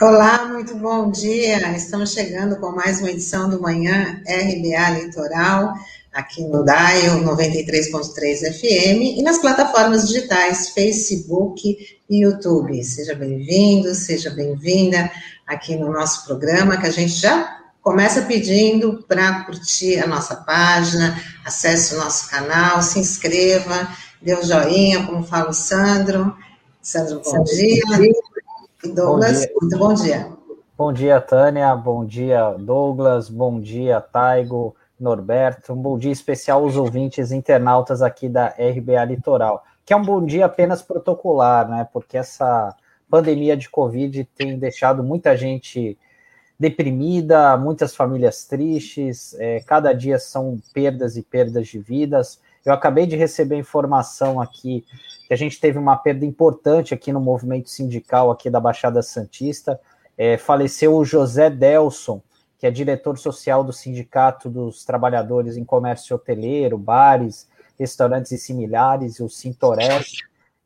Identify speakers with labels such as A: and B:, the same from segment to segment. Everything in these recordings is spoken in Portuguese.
A: Olá, muito bom dia. Estamos chegando com mais uma edição do Manhã RBA Litoral, aqui no DAIO 93.3 FM e nas plataformas digitais Facebook e YouTube. Seja bem-vindo, seja bem-vinda aqui no nosso programa, que a gente já começa pedindo para curtir a nossa página, acesse o nosso canal, se inscreva, dê um joinha, como fala o Sandro. Sandro, bom, bom dia. dia. Douglas, bom muito bom dia.
B: Bom dia, Tânia. Bom dia, Douglas. Bom dia, Taigo, Norberto. Um bom dia especial aos ouvintes internautas aqui da RBA Litoral, que é um bom dia apenas protocolar, né? Porque essa pandemia de Covid tem deixado muita gente deprimida, muitas famílias tristes, é, cada dia são perdas e perdas de vidas. Eu acabei de receber informação aqui que a gente teve uma perda importante aqui no movimento sindical aqui da Baixada Santista. É, faleceu o José Delson, que é diretor social do Sindicato dos Trabalhadores em Comércio Hoteleiro, Bares, Restaurantes e Similares, o Sintores.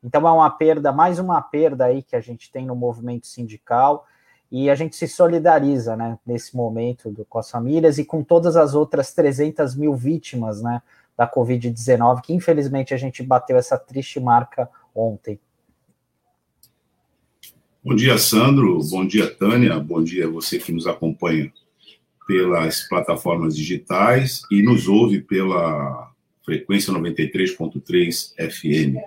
B: Então é uma perda, mais uma perda aí que a gente tem no movimento sindical e a gente se solidariza, né, nesse momento do, com as famílias e com todas as outras 300 mil vítimas, né, da Covid-19, que infelizmente a gente bateu essa triste marca ontem.
C: Bom dia, Sandro. Bom dia, Tânia. Bom dia você que nos acompanha pelas plataformas digitais e nos ouve pela frequência 93.3 FM.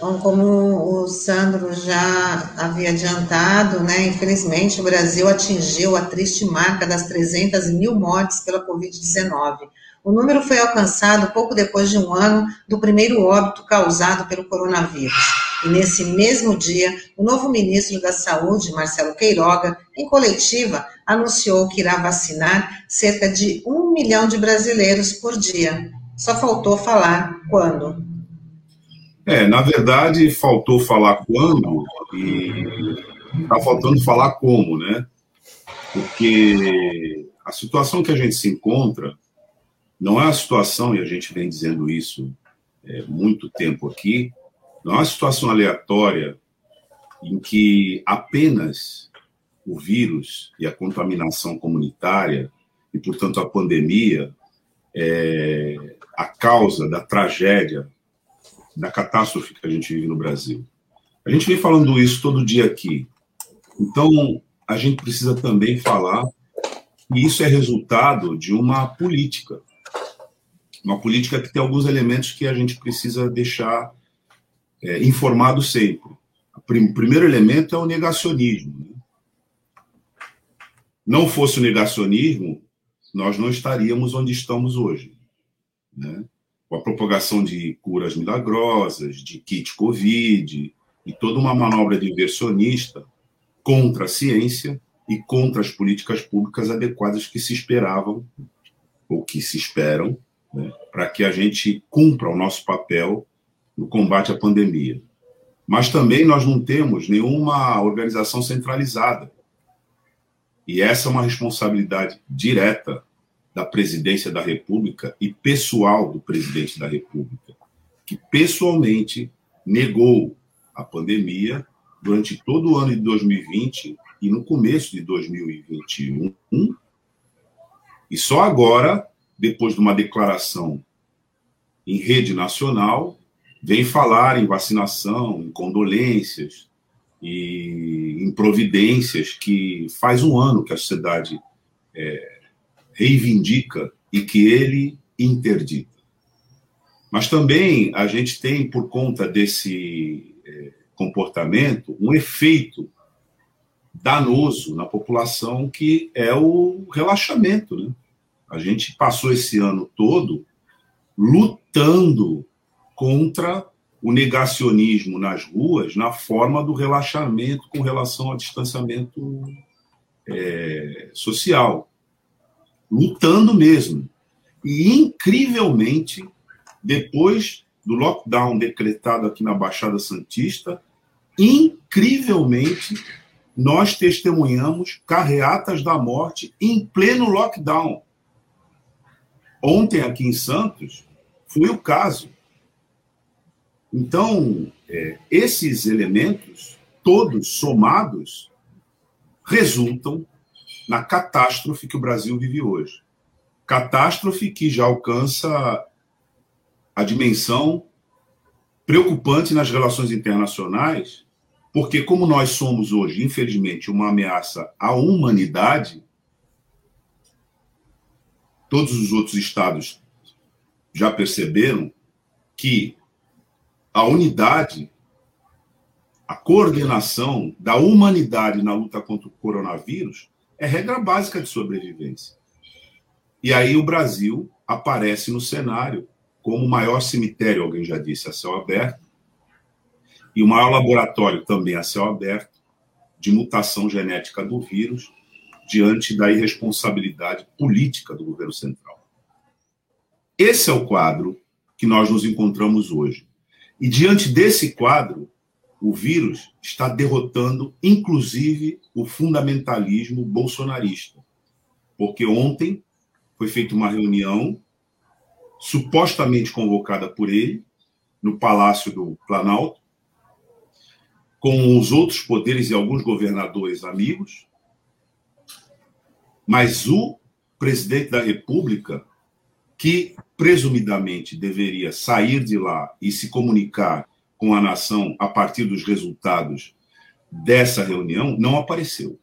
A: Bom, como o Sandro já havia adiantado, né, infelizmente o Brasil atingiu a triste marca das 300 mil mortes pela Covid-19. O número foi alcançado pouco depois de um ano do primeiro óbito causado pelo coronavírus. E nesse mesmo dia, o novo ministro da Saúde, Marcelo Queiroga, em coletiva, anunciou que irá vacinar cerca de um milhão de brasileiros por dia. Só faltou falar quando.
C: É, na verdade, faltou falar quando e está faltando falar como, né? Porque a situação que a gente se encontra não é a situação, e a gente vem dizendo isso é, muito tempo aqui, não é uma situação aleatória em que apenas o vírus e a contaminação comunitária, e portanto a pandemia, é a causa da tragédia da catástrofe que a gente vive no Brasil. A gente vem falando isso todo dia aqui. Então, a gente precisa também falar que isso é resultado de uma política. Uma política que tem alguns elementos que a gente precisa deixar é, informado sempre. O primeiro elemento é o negacionismo. Né? Não fosse o negacionismo, nós não estaríamos onde estamos hoje. Né? Com a propagação de curas milagrosas, de kit Covid, e toda uma manobra diversionista contra a ciência e contra as políticas públicas adequadas que se esperavam, ou que se esperam, né, para que a gente cumpra o nosso papel no combate à pandemia. Mas também nós não temos nenhuma organização centralizada. E essa é uma responsabilidade direta da presidência da República e pessoal do presidente da República, que pessoalmente negou a pandemia durante todo o ano de 2020 e no começo de 2021. E só agora, depois de uma declaração em rede nacional, vem falar em vacinação, em condolências e em providências que faz um ano que a sociedade é, reivindica e que ele interdita. Mas também a gente tem, por conta desse é, comportamento, um efeito danoso na população que é o relaxamento. Né? A gente passou esse ano todo lutando contra o negacionismo nas ruas na forma do relaxamento com relação ao distanciamento é, social lutando mesmo. E, incrivelmente, depois do lockdown decretado aqui na Baixada Santista, incrivelmente, nós testemunhamos carreatas da morte em pleno lockdown. Ontem, aqui em Santos, foi o caso. Então, é, esses elementos todos somados resultam na catástrofe que o Brasil vive hoje. Catástrofe que já alcança a dimensão preocupante nas relações internacionais, porque, como nós somos hoje, infelizmente, uma ameaça à humanidade, todos os outros estados já perceberam que a unidade, a coordenação da humanidade na luta contra o coronavírus é regra básica de sobrevivência. E aí o Brasil aparece no cenário como o maior cemitério, alguém já disse, a céu aberto, e o maior laboratório também a céu aberto de mutação genética do vírus diante da irresponsabilidade política do governo central. Esse é o quadro que nós nos encontramos hoje. E diante desse quadro, o vírus está derrotando, inclusive, o fundamentalismo bolsonarista. Porque ontem foi feita uma reunião supostamente convocada por ele, no Palácio do Planalto, com os outros poderes e alguns governadores amigos, mas o presidente da República, que presumidamente deveria sair de lá e se comunicar com a nação a partir dos resultados dessa reunião, não apareceu.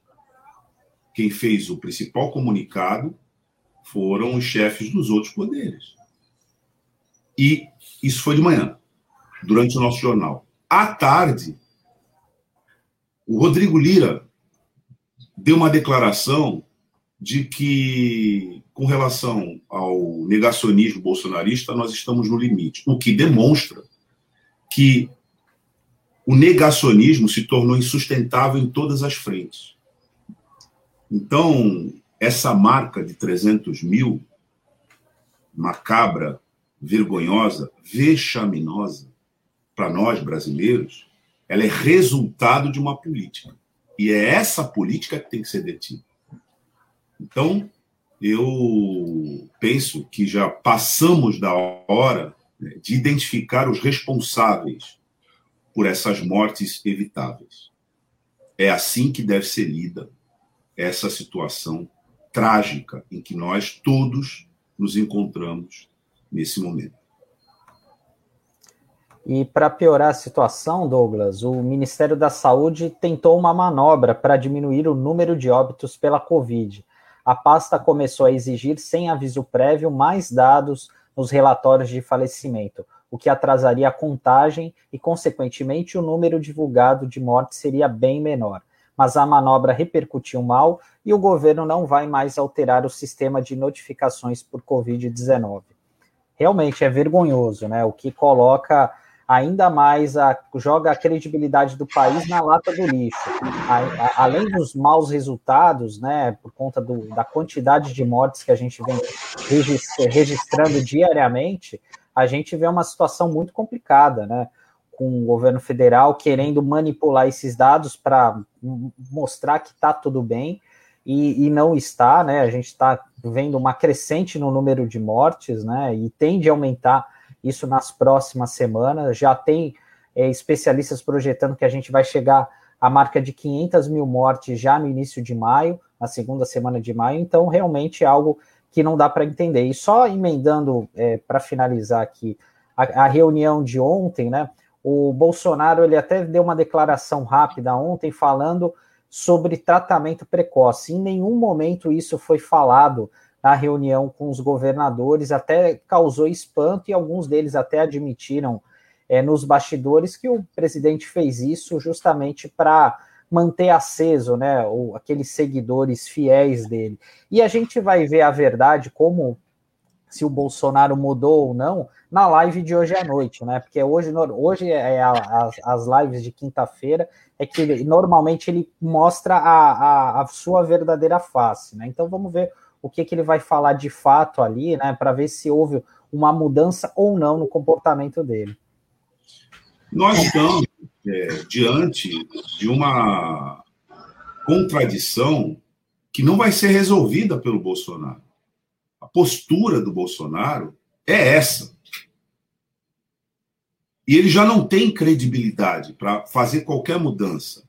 C: Quem fez o principal comunicado foram os chefes dos outros poderes. E isso foi de manhã, durante o nosso jornal. À tarde, o Rodrigo Lira deu uma declaração de que, com relação ao negacionismo bolsonarista, nós estamos no limite, o que demonstra que o negacionismo se tornou insustentável em todas as frentes. Então, essa marca de 300 mil, macabra, vergonhosa, vexaminosa, para nós brasileiros, ela é resultado de uma política. E é essa política que tem que ser detida. Então, eu penso que já passamos da hora de identificar os responsáveis por essas mortes evitáveis. É assim que deve ser lida essa situação trágica em que nós todos nos encontramos nesse momento.
B: E para piorar a situação, Douglas, o Ministério da Saúde tentou uma manobra para diminuir o número de óbitos pela Covid. A pasta começou a exigir, sem aviso prévio, mais dados nos relatórios de falecimento, o que atrasaria a contagem e, consequentemente, o número divulgado de mortes seria bem menor mas a manobra repercutiu mal e o governo não vai mais alterar o sistema de notificações por Covid-19. Realmente é vergonhoso, né? O que coloca ainda mais a joga a credibilidade do país na lata do lixo. A, a, além dos maus resultados, né, por conta do, da quantidade de mortes que a gente vem registrando diariamente, a gente vê uma situação muito complicada, né? com o governo federal querendo manipular esses dados para mostrar que está tudo bem e, e, não está, né? A gente está vendo uma crescente no número de mortes, né? E tende a aumentar isso nas próximas semanas. Já tem é, especialistas projetando que a gente vai chegar à marca de 500 mil mortes já no início de maio, na segunda semana de maio. Então, realmente é algo que não dá para entender. E só emendando é, para finalizar aqui a, a reunião de ontem, né? O Bolsonaro ele até deu uma declaração rápida ontem falando sobre tratamento precoce. Em nenhum momento isso foi falado na reunião com os governadores, até causou espanto e alguns deles até admitiram é, nos bastidores que o presidente fez isso justamente para manter aceso, né, o, aqueles seguidores fiéis dele. E a gente vai ver a verdade como se o Bolsonaro mudou ou não na live de hoje à noite, né? Porque hoje, hoje é a, a, as lives de quinta-feira é que ele, normalmente ele mostra a, a, a, sua verdadeira face, né? Então vamos ver o que, que ele vai falar de fato ali, né? Para ver se houve uma mudança ou não no comportamento dele.
C: Nós estamos é, diante de uma contradição que não vai ser resolvida pelo Bolsonaro. A postura do Bolsonaro é essa. E ele já não tem credibilidade para fazer qualquer mudança.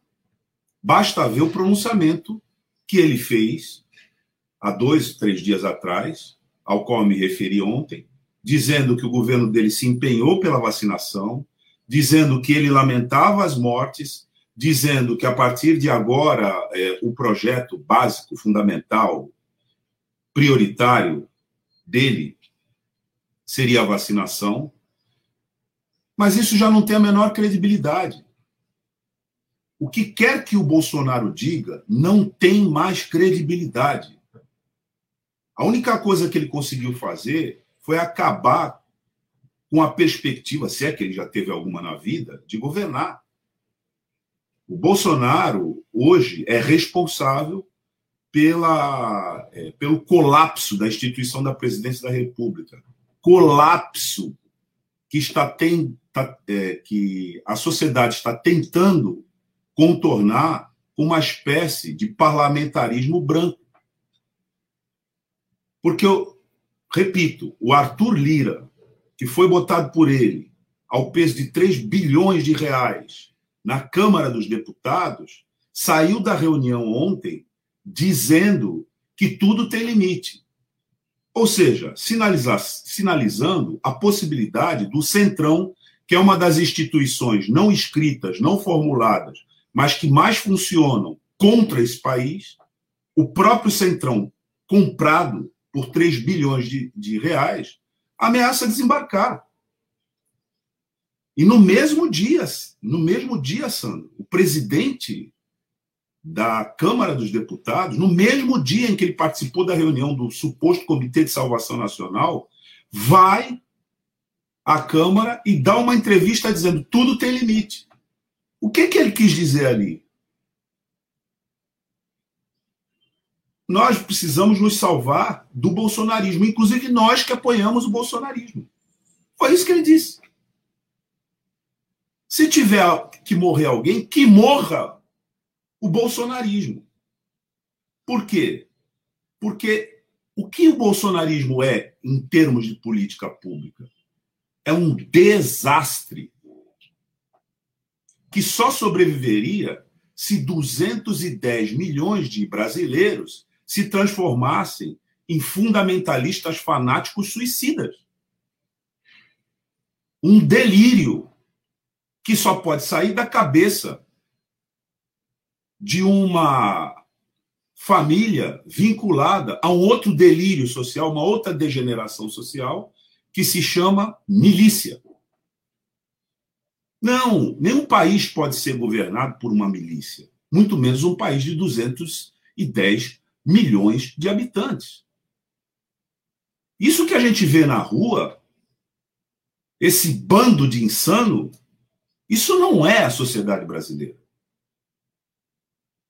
C: basta ver o pronunciamento que ele fez há dois, três dias atrás, ao qual me referi ontem, dizendo que o governo dele se empenhou pela vacinação, dizendo que ele lamentava as mortes, dizendo que a partir de agora é, o projeto básico, fundamental, prioritário dele seria a vacinação. Mas isso já não tem a menor credibilidade. O que quer que o Bolsonaro diga não tem mais credibilidade. A única coisa que ele conseguiu fazer foi acabar com a perspectiva, se é que ele já teve alguma na vida, de governar. O Bolsonaro, hoje, é responsável pela, é, pelo colapso da instituição da presidência da República. Colapso que, está tem, tá, é, que a sociedade está tentando contornar uma espécie de parlamentarismo branco. Porque, eu repito, o Arthur Lira, que foi botado por ele ao peso de 3 bilhões de reais na Câmara dos Deputados, saiu da reunião ontem dizendo que tudo tem limite. Ou seja, sinalizando a possibilidade do Centrão, que é uma das instituições não escritas, não formuladas, mas que mais funcionam contra esse país, o próprio Centrão, comprado por 3 bilhões de, de reais, ameaça desembarcar. E no mesmo dia, no mesmo dia, Sandro, o presidente da Câmara dos Deputados, no mesmo dia em que ele participou da reunião do suposto Comitê de Salvação Nacional, vai à Câmara e dá uma entrevista dizendo tudo tem limite. O que, que ele quis dizer ali? Nós precisamos nos salvar do bolsonarismo, inclusive nós que apoiamos o bolsonarismo. Foi isso que ele disse. Se tiver que morrer alguém, que morra o bolsonarismo. Por quê? Porque o que o bolsonarismo é em termos de política pública? É um desastre que só sobreviveria se 210 milhões de brasileiros se transformassem em fundamentalistas fanáticos suicidas. Um delírio que só pode sair da cabeça de uma família vinculada a um outro delírio social, uma outra degeneração social, que se chama milícia. Não, nenhum país pode ser governado por uma milícia, muito menos um país de 210 milhões de habitantes. Isso que a gente vê na rua, esse bando de insano, isso não é a sociedade brasileira.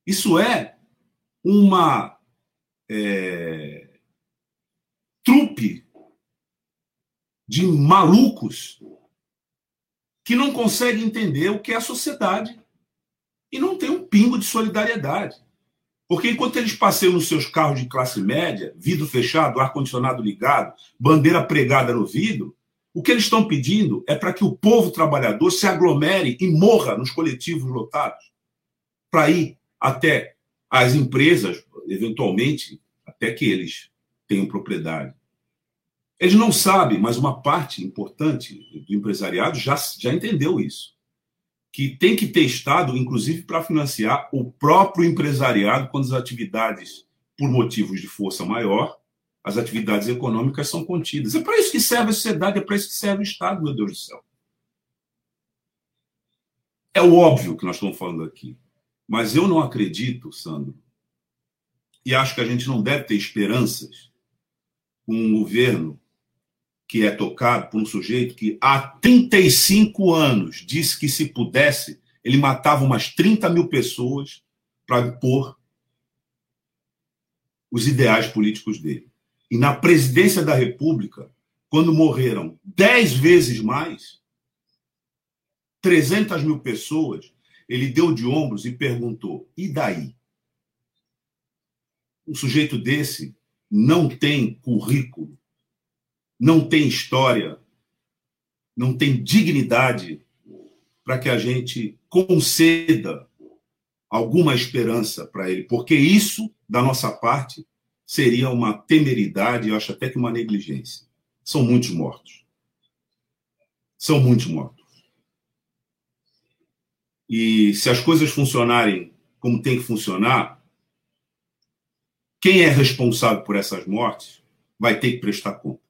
C: Isso é uma é, trupe de malucos que não consegue entender o que é a sociedade e não tem um pingo de solidariedade. Porque enquanto eles passeiam nos seus carros de classe média, vidro fechado, ar-condicionado ligado, bandeira pregada no vidro, o que eles estão pedindo é para que o povo trabalhador se aglomere e morra nos coletivos lotados, para ir até as empresas, eventualmente, até que eles tenham propriedade. Eles não sabem, mas uma parte importante do empresariado já, já entendeu isso. Que tem que ter Estado, inclusive, para financiar o próprio empresariado quando as atividades, por motivos de força maior, as atividades econômicas são contidas. É para isso que serve a sociedade, é para isso que serve o Estado, meu Deus do céu. É o óbvio que nós estamos falando aqui. Mas eu não acredito, Sandro, e acho que a gente não deve ter esperanças com um governo que é tocado por um sujeito que há 35 anos disse que se pudesse, ele matava umas 30 mil pessoas para impor os ideais políticos dele. E na presidência da República, quando morreram 10 vezes mais, 300 mil pessoas, ele deu de ombros e perguntou: e daí? Um sujeito desse não tem currículo, não tem história, não tem dignidade para que a gente conceda alguma esperança para ele, porque isso, da nossa parte, seria uma temeridade, eu acho até que uma negligência. São muitos mortos. São muitos mortos. E se as coisas funcionarem como tem que funcionar, quem é responsável por essas mortes vai ter que prestar conta.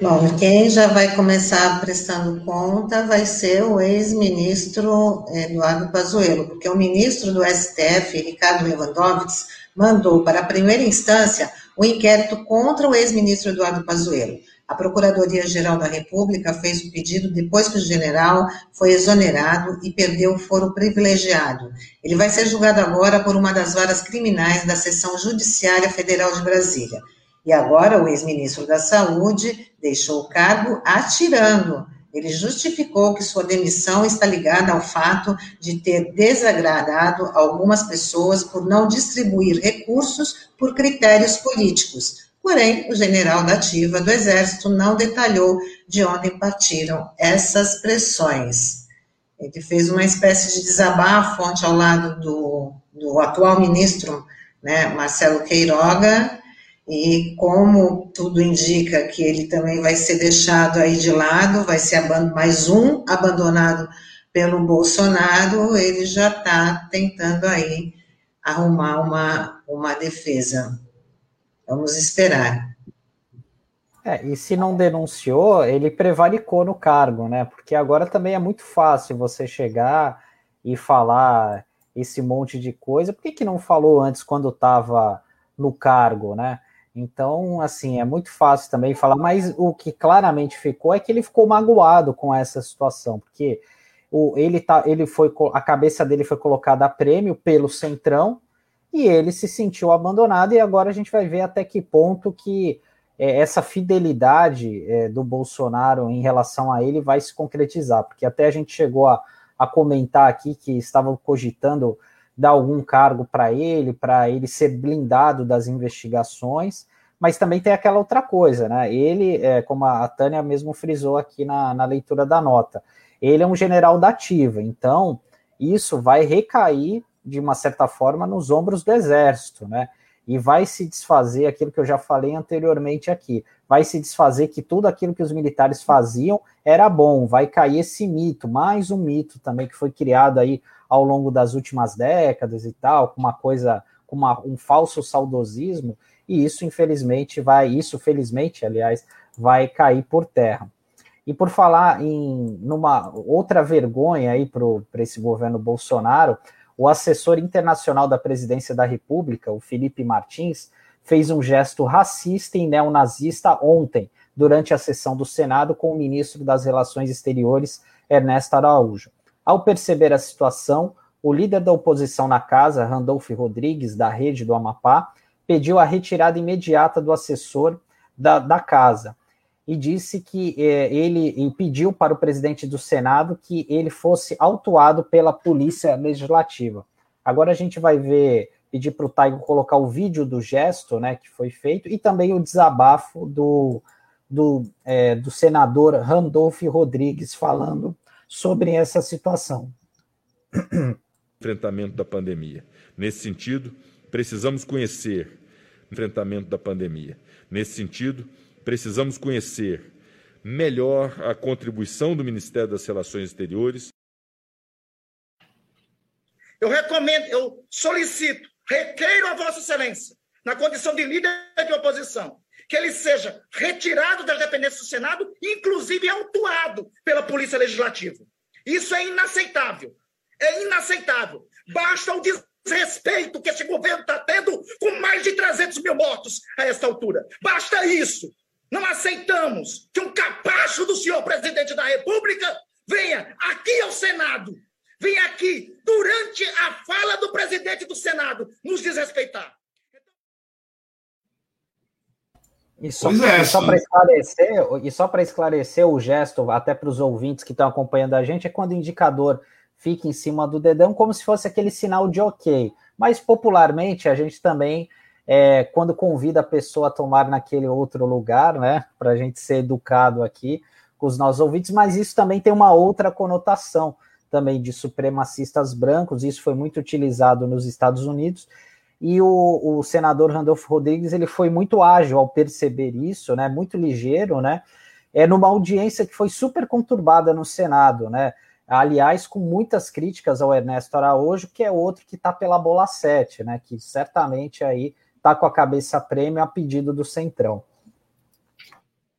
A: Bom, quem já vai começar prestando conta vai ser o ex-ministro Eduardo Pazuello, porque o ministro do STF, Ricardo Lewandowski, mandou para a primeira instância o um inquérito contra o ex-ministro Eduardo Pazuello. A Procuradoria-Geral da República fez o pedido depois que o general foi exonerado e perdeu o foro privilegiado. Ele vai ser julgado agora por uma das varas criminais da Seção Judiciária Federal de Brasília. E agora o ex-ministro da Saúde deixou o cargo atirando. Ele justificou que sua demissão está ligada ao fato de ter desagradado algumas pessoas por não distribuir recursos por critérios políticos. Porém, o general da ativa do Exército não detalhou de onde partiram essas pressões. Ele fez uma espécie de desabafo ontem ao lado do, do atual ministro, né, Marcelo Queiroga, e como tudo indica que ele também vai ser deixado aí de lado, vai ser mais um abandonado pelo Bolsonaro, ele já está tentando aí arrumar uma, uma defesa. Vamos esperar.
B: É, e se não denunciou, ele prevaricou no cargo, né? Porque agora também é muito fácil você chegar e falar esse monte de coisa. Por que, que não falou antes quando estava no cargo, né? Então, assim, é muito fácil também falar, mas o que claramente ficou é que ele ficou magoado com essa situação, porque o, ele tá, ele foi, a cabeça dele foi colocada a prêmio pelo Centrão e ele se sentiu abandonado e agora a gente vai ver até que ponto que é, essa fidelidade é, do Bolsonaro em relação a ele vai se concretizar, porque até a gente chegou a, a comentar aqui que estavam cogitando dar algum cargo para ele, para ele ser blindado das investigações, mas também tem aquela outra coisa, né? Ele, é, como a Tânia mesmo frisou aqui na, na leitura da nota, ele é um general da ativa, então isso vai recair de uma certa forma nos ombros do exército, né? E vai se desfazer aquilo que eu já falei anteriormente aqui. Vai se desfazer que tudo aquilo que os militares faziam era bom. Vai cair esse mito, mais um mito também que foi criado aí ao longo das últimas décadas e tal, com uma coisa, com uma, um falso saudosismo, e isso, infelizmente, vai, isso, felizmente, aliás, vai cair por terra. E por falar em numa outra vergonha aí para esse governo Bolsonaro, o assessor internacional da presidência da República, o Felipe Martins, fez um gesto racista e neonazista ontem, durante a sessão do Senado com o ministro das Relações Exteriores, Ernesto Araújo. Ao perceber a situação, o líder da oposição na casa, Randolph Rodrigues, da rede do Amapá, pediu a retirada imediata do assessor da, da casa e disse que eh, ele pediu para o presidente do Senado que ele fosse autuado pela Polícia Legislativa. Agora a gente vai ver, pedir para o Taigo colocar o vídeo do gesto né, que foi feito e também o desabafo do, do, eh, do senador Randolph Rodrigues falando sobre essa situação.
D: Enfrentamento da pandemia. Nesse sentido, precisamos conhecer o enfrentamento da pandemia. Nesse sentido, precisamos conhecer melhor a contribuição do Ministério das Relações Exteriores.
E: Eu recomendo, eu solicito, requeiro a Vossa Excelência, na condição de líder de oposição, que ele seja retirado das dependências do Senado, inclusive autuado pela Polícia Legislativa. Isso é inaceitável. É inaceitável. Basta o desrespeito que esse governo está tendo com mais de 300 mil mortos a esta altura. Basta isso. Não aceitamos que um capacho do senhor presidente da República venha aqui ao Senado, venha aqui durante a fala do presidente do Senado nos desrespeitar.
B: E só, é, só para esclarecer, e só para esclarecer o gesto, até para os ouvintes que estão acompanhando a gente, é quando o indicador fica em cima do dedão, como se fosse aquele sinal de ok. Mas popularmente a gente também, é, quando convida a pessoa a tomar naquele outro lugar, né? Para a gente ser educado aqui com os nossos ouvintes, mas isso também tem uma outra conotação também de supremacistas brancos, isso foi muito utilizado nos Estados Unidos, e o, o senador Randolfo Rodrigues ele foi muito ágil ao perceber isso, né, muito ligeiro, né, é numa audiência que foi super conturbada no Senado, né, aliás, com muitas críticas ao Ernesto Araújo, que é outro que está pela bola 7, né, que certamente aí está com a cabeça prêmio a pedido do Centrão.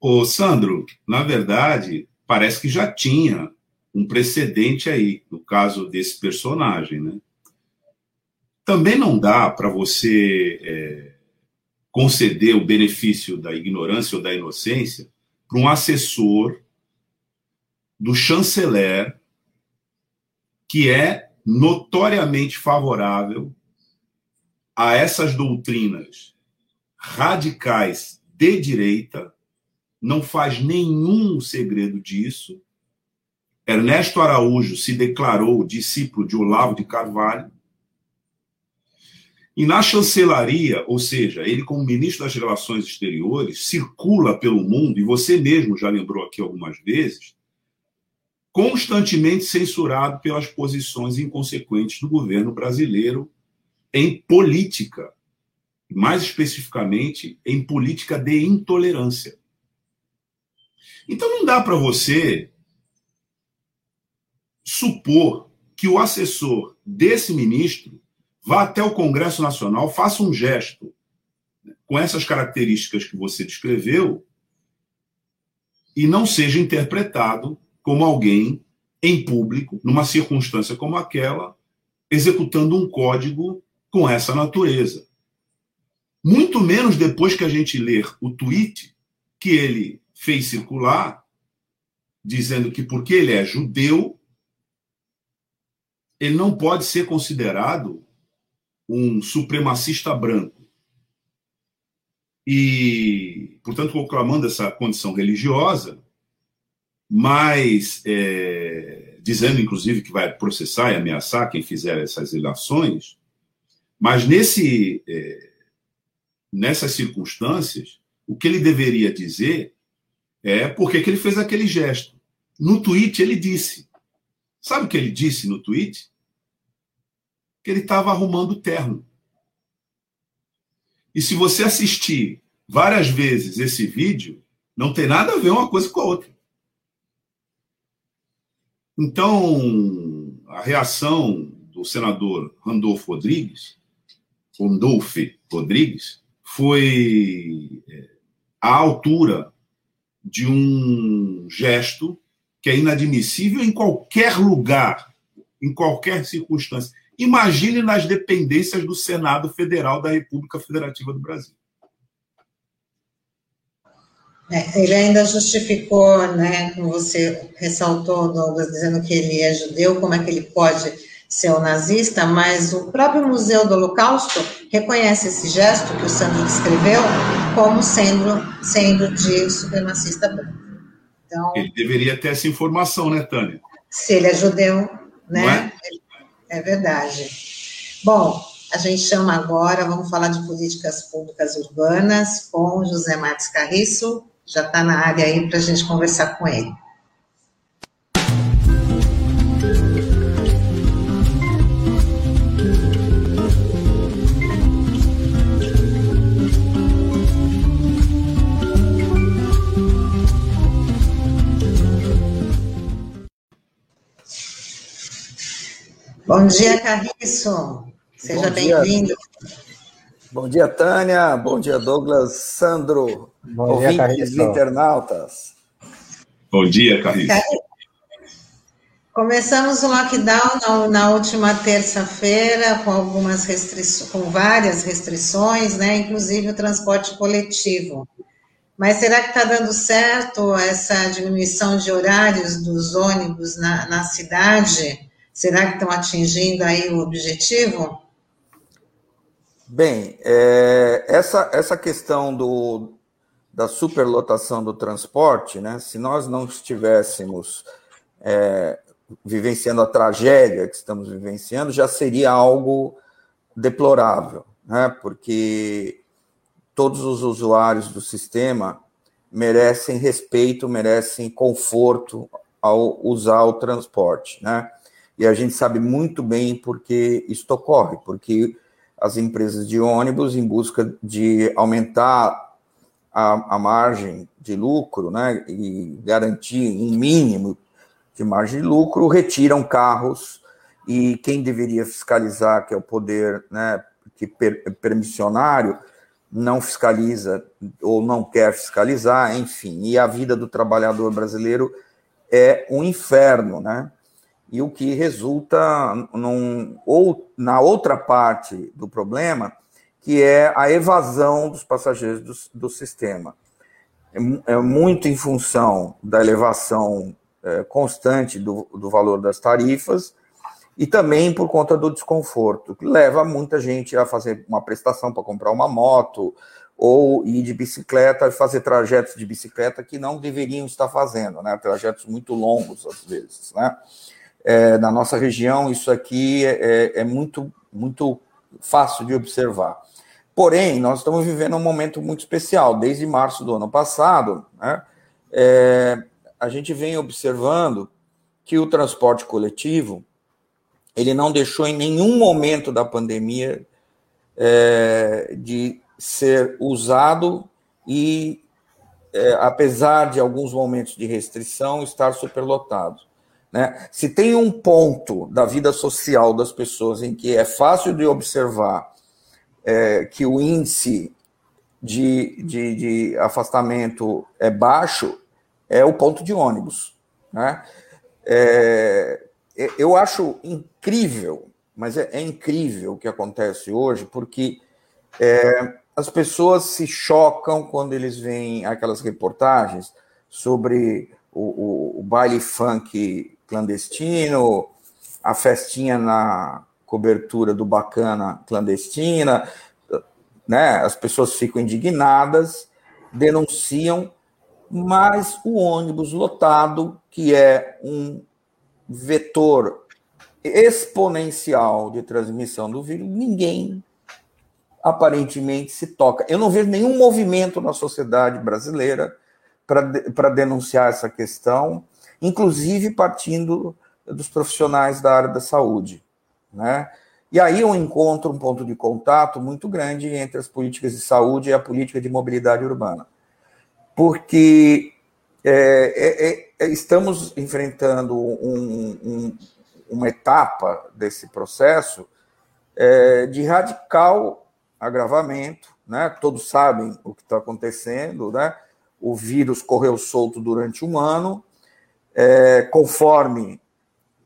C: Ô, Sandro, na verdade, parece que já tinha um precedente aí, no caso desse personagem, né? Também não dá para você é, conceder o benefício da ignorância ou da inocência para um assessor do chanceler que é notoriamente favorável a essas doutrinas radicais de direita, não faz nenhum segredo disso, Ernesto Araújo se declarou discípulo de Olavo de Carvalho. E na chancelaria, ou seja, ele, como ministro das Relações Exteriores, circula pelo mundo, e você mesmo já lembrou aqui algumas vezes, constantemente censurado pelas posições inconsequentes do governo brasileiro em política, mais especificamente em política de intolerância. Então não dá para você supor que o assessor desse ministro vá até o Congresso Nacional, faça um gesto com essas características que você descreveu e não seja interpretado como alguém em público, numa circunstância como aquela, executando um código com essa natureza. Muito menos depois que a gente ler o tweet que ele fez circular, dizendo que porque ele é judeu, ele não pode ser considerado um supremacista branco. E, portanto, proclamando essa condição religiosa, mas é, dizendo, inclusive, que vai processar e ameaçar quem fizer essas ilações, mas nesse, é, nessas circunstâncias, o que ele deveria dizer é porque que ele fez aquele gesto. No tweet ele disse, Sabe o que ele disse no tweet? Que ele estava arrumando o terno. E se você assistir várias vezes esse vídeo, não tem nada a ver uma coisa com a outra. Então, a reação do senador Randolfo Rodrigues, Randolfo Rodrigues, foi é, à altura de um gesto que é inadmissível em qualquer lugar, em qualquer circunstância. Imagine nas dependências do Senado Federal da República Federativa do Brasil.
A: É, ele ainda justificou, né, como você ressaltou, Douglas, dizendo que ele é judeu, como é que ele pode ser um nazista, mas o próprio Museu do Holocausto reconhece esse gesto que o Sandro descreveu como sendo, sendo de supremacista branco.
C: Então, ele deveria ter essa informação, né, Tânia?
A: Se ele é judeu, né? É? verdade. Bom, a gente chama agora, vamos falar de políticas públicas urbanas com José Marques Carriço, já está na área aí para a gente conversar com ele. Bom dia, Carriço. Seja bem-vindo.
F: Bom dia, Tânia. Bom dia, Douglas. Sandro. Bom ouvintes dia, internautas.
C: Bom dia, Carriço.
A: Começamos o lockdown na, na última terça-feira com algumas restrições, com várias restrições, né? Inclusive o transporte coletivo. Mas será que está dando certo essa diminuição de horários dos ônibus na, na cidade? Será que estão atingindo aí o objetivo?
F: Bem, é, essa, essa questão do, da superlotação do transporte, né, se nós não estivéssemos é, vivenciando a tragédia que estamos vivenciando, já seria algo deplorável, né, porque todos os usuários do sistema merecem respeito, merecem conforto ao usar o transporte, né? E a gente sabe muito bem por que isso ocorre, porque as empresas de ônibus, em busca de aumentar a, a margem de lucro, né, e garantir um mínimo de margem de lucro, retiram carros e quem deveria fiscalizar, que é o poder né, que per, permissionário, não fiscaliza ou não quer fiscalizar, enfim, e a vida do trabalhador brasileiro é um inferno, né? E o que resulta num, ou na outra parte do problema, que é a evasão dos passageiros do, do sistema. É, é, muito em função da elevação é, constante do, do valor das tarifas e também por conta do desconforto, que leva muita gente a fazer uma prestação para comprar uma moto ou ir de bicicleta fazer trajetos de bicicleta que não deveriam estar fazendo, né? Trajetos muito longos às vezes, né? É, na nossa região isso aqui é, é, é muito muito fácil de observar. Porém, nós estamos vivendo um momento muito especial. Desde março do ano passado, né, é, a gente vem observando que o transporte coletivo ele não deixou em nenhum momento da pandemia é, de ser usado e, é, apesar de alguns momentos de restrição, estar superlotado. Né? Se tem um ponto da vida social das pessoas em que é fácil de observar é, que o índice de, de, de, afastamento é baixo, é o ponto de ônibus. Né? É, é, eu acho incrível, mas é, é, incrível o que acontece hoje, porque é, as pessoas se chocam quando eles veem aquelas reportagens sobre o, o, o baile funk clandestino, a festinha na cobertura do bacana clandestina, né? As pessoas ficam indignadas, denunciam, mas o ônibus lotado, que é um vetor exponencial de transmissão do vírus, ninguém aparentemente se toca. Eu não vejo nenhum movimento na sociedade brasileira para denunciar essa questão, inclusive partindo dos profissionais da área da saúde. Né? E aí eu encontro um ponto de contato muito grande entre as políticas de saúde e a política de mobilidade urbana. Porque é, é, é, estamos enfrentando um, um, uma etapa desse processo é, de radical agravamento, né? Todos sabem o que está acontecendo, né? O vírus correu solto durante um ano, é, conforme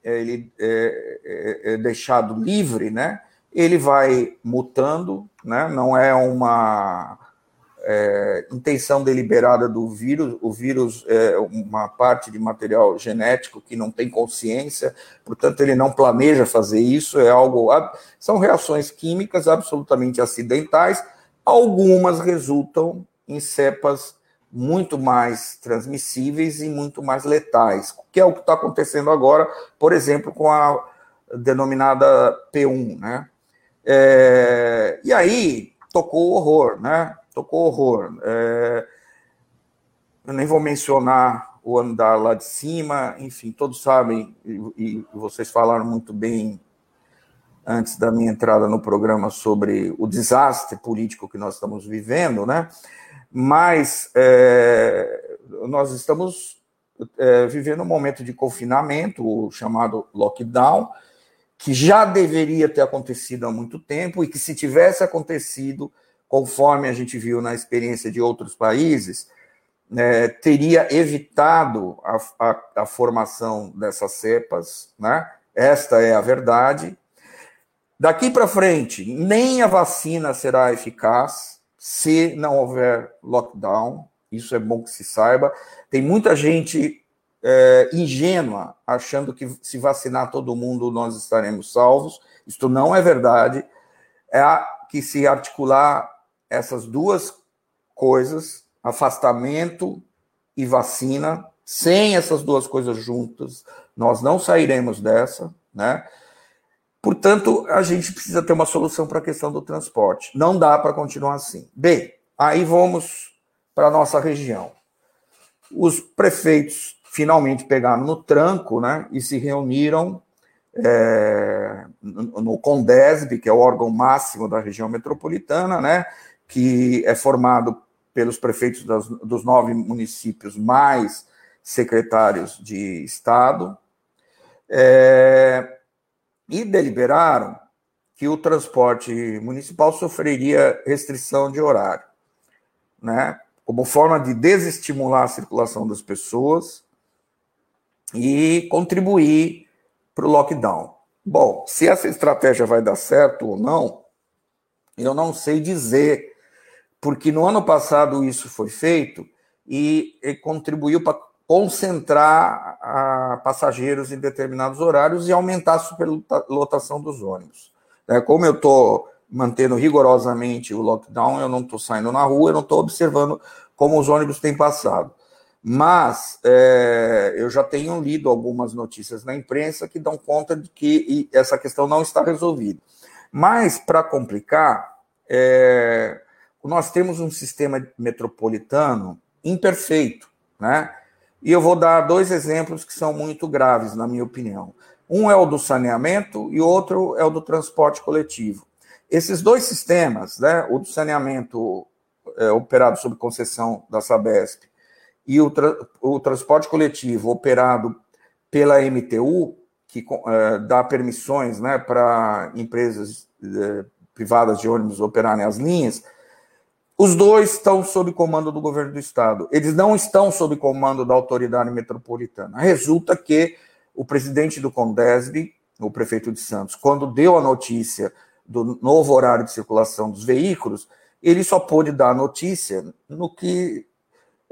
F: ele é, é, é, deixado livre, né? Ele vai mutando, né? Não é uma é, intenção deliberada do vírus. O vírus é uma parte de material genético que não tem consciência, portanto, ele não planeja fazer isso. É algo. São reações químicas absolutamente acidentais. Algumas resultam em cepas muito mais transmissíveis e muito mais letais, que é o que está acontecendo agora, por exemplo, com a denominada P1, né? É, e aí tocou horror, né? tocou horror. É, eu nem vou mencionar o andar lá de cima, enfim, todos sabem, e, e vocês falaram muito bem antes da minha entrada no programa sobre o desastre político que nós estamos vivendo, né? Mas é, nós estamos é, vivendo um momento de confinamento, o chamado lockdown, que já deveria ter acontecido há muito tempo e que, se tivesse acontecido, conforme a gente viu na experiência de outros países, né, teria evitado a, a, a, formação dessas cepas, né? Esta é a verdade. Daqui para frente, nem a vacina será eficaz se não houver lockdown. Isso é bom que se saiba. Tem muita gente é, ingênua achando que se vacinar todo mundo nós estaremos salvos. Isto não é verdade. É que se articular essas duas coisas, afastamento e vacina, sem essas duas coisas juntas, nós não sairemos dessa, né? Portanto, a gente precisa ter uma solução para a questão do transporte. Não dá para continuar assim. Bem, aí vamos para a nossa região. Os prefeitos finalmente pegaram no tranco, né? E se reuniram é, no Condesb, que é o órgão máximo da região metropolitana, né, que é formado pelos prefeitos das, dos nove municípios mais secretários de Estado, é, e deliberaram que o transporte municipal sofreria restrição de horário, né, como forma de desestimular a circulação das pessoas e contribuir para o lockdown. Bom, se essa estratégia vai dar certo ou não, eu não sei dizer, porque no ano passado isso foi feito e, e contribuiu para concentrar passageiros em determinados horários e aumentar a superlotação dos ônibus. É, como eu estou mantendo rigorosamente o lockdown, eu não estou saindo na rua, eu não estou observando como os ônibus têm passado. Mas é, eu já tenho lido algumas notícias na imprensa que dão conta de que essa questão não está resolvida. Mas, para complicar, é, nós temos um sistema metropolitano imperfeito, né? E eu vou dar dois exemplos que são muito graves, na minha opinião. Um é o do saneamento e outro é o do transporte coletivo. Esses dois sistemas, né, o do saneamento é, operado sob concessão da Sabesp e o, tra o transporte coletivo operado pela MTU, que é, dá permissões né, para empresas é, privadas de ônibus operarem as linhas, os dois estão sob comando do governo do estado. Eles não estão sob comando da autoridade metropolitana. Resulta que o presidente do Condesb, o prefeito de Santos, quando deu a notícia do novo horário de circulação dos veículos, ele só pôde dar notícia no que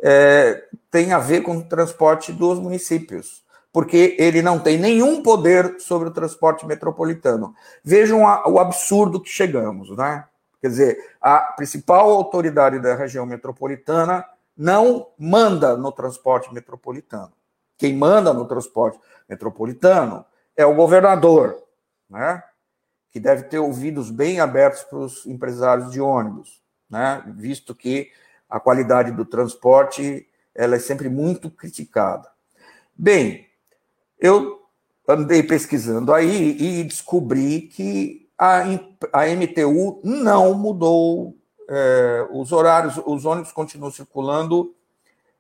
F: é, tem a ver com o transporte dos municípios, porque ele não tem nenhum poder sobre o transporte metropolitano. Vejam a, o absurdo que chegamos, né? Quer dizer, a principal autoridade da região metropolitana não manda no transporte metropolitano. Quem manda no transporte metropolitano é o governador, né? que deve ter ouvidos bem abertos para os empresários de ônibus, né? visto que a qualidade do transporte ela é sempre muito criticada. Bem, eu andei pesquisando aí e descobri que a, a MTU não mudou é, os horários, os ônibus continuam circulando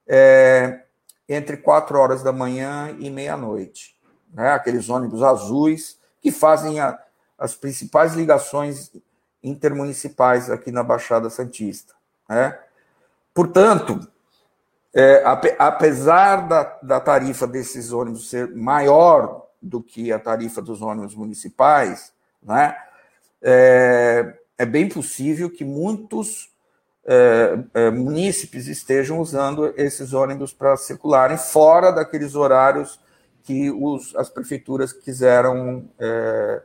F: é, entre 4 horas da manhã e meia-noite. Né? Aqueles ônibus azuis que fazem a, as principais ligações intermunicipais aqui na Baixada Santista. Né? Portanto, é, apesar da, da tarifa desses ônibus ser maior do que a tarifa dos ônibus municipais, né, é, é bem possível que muitos é, é, munícipes estejam usando esses ônibus para circularem fora daqueles horários que os, as prefeituras quiseram é,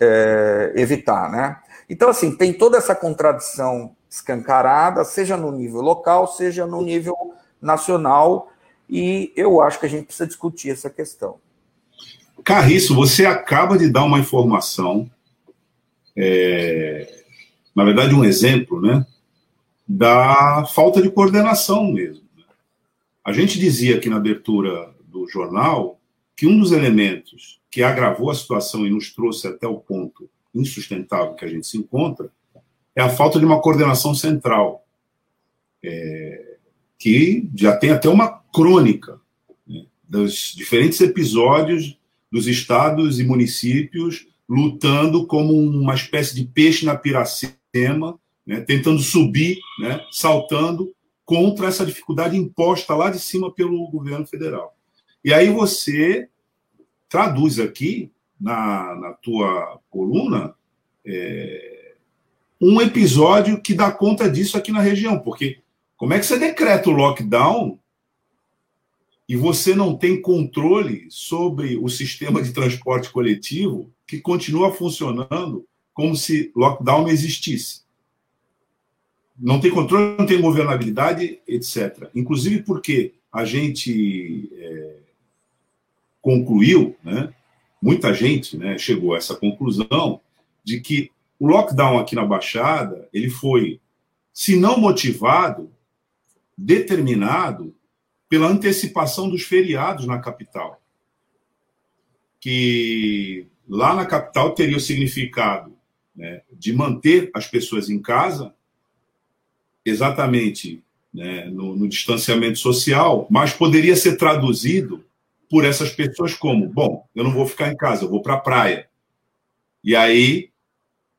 F: é, evitar, né? Então, assim, tem toda essa contradição escancarada, seja no nível local, seja no nível nacional, e eu acho que a gente precisa discutir essa questão.
C: Carriço, você acaba de dar uma informação é, na verdade, um exemplo né, da falta de coordenação mesmo. Né? A gente dizia aqui na abertura do jornal que um dos elementos que agravou a situação e nos trouxe até o ponto insustentável que a gente se encontra é a falta de uma coordenação central, é, que já tem até uma crônica né, dos diferentes episódios dos estados e municípios lutando como uma espécie de peixe na piracema, né, tentando subir, né, saltando contra essa dificuldade imposta lá de cima pelo governo federal. E aí você traduz aqui na, na tua coluna é, um episódio que dá conta disso aqui na região, porque como é que você decreta o lockdown e você não tem controle sobre o sistema de transporte coletivo que continua funcionando como se lockdown não existisse. Não tem controle, não tem governabilidade, etc. Inclusive porque a gente é, concluiu, né, muita gente né, chegou a essa conclusão de que o lockdown aqui na Baixada ele foi, se não motivado, determinado pela antecipação dos feriados na capital, que lá na capital teria o significado né, de manter as pessoas em casa, exatamente né, no, no distanciamento social, mas poderia ser traduzido por essas pessoas como: bom, eu não vou ficar em casa, eu vou para a praia. E aí,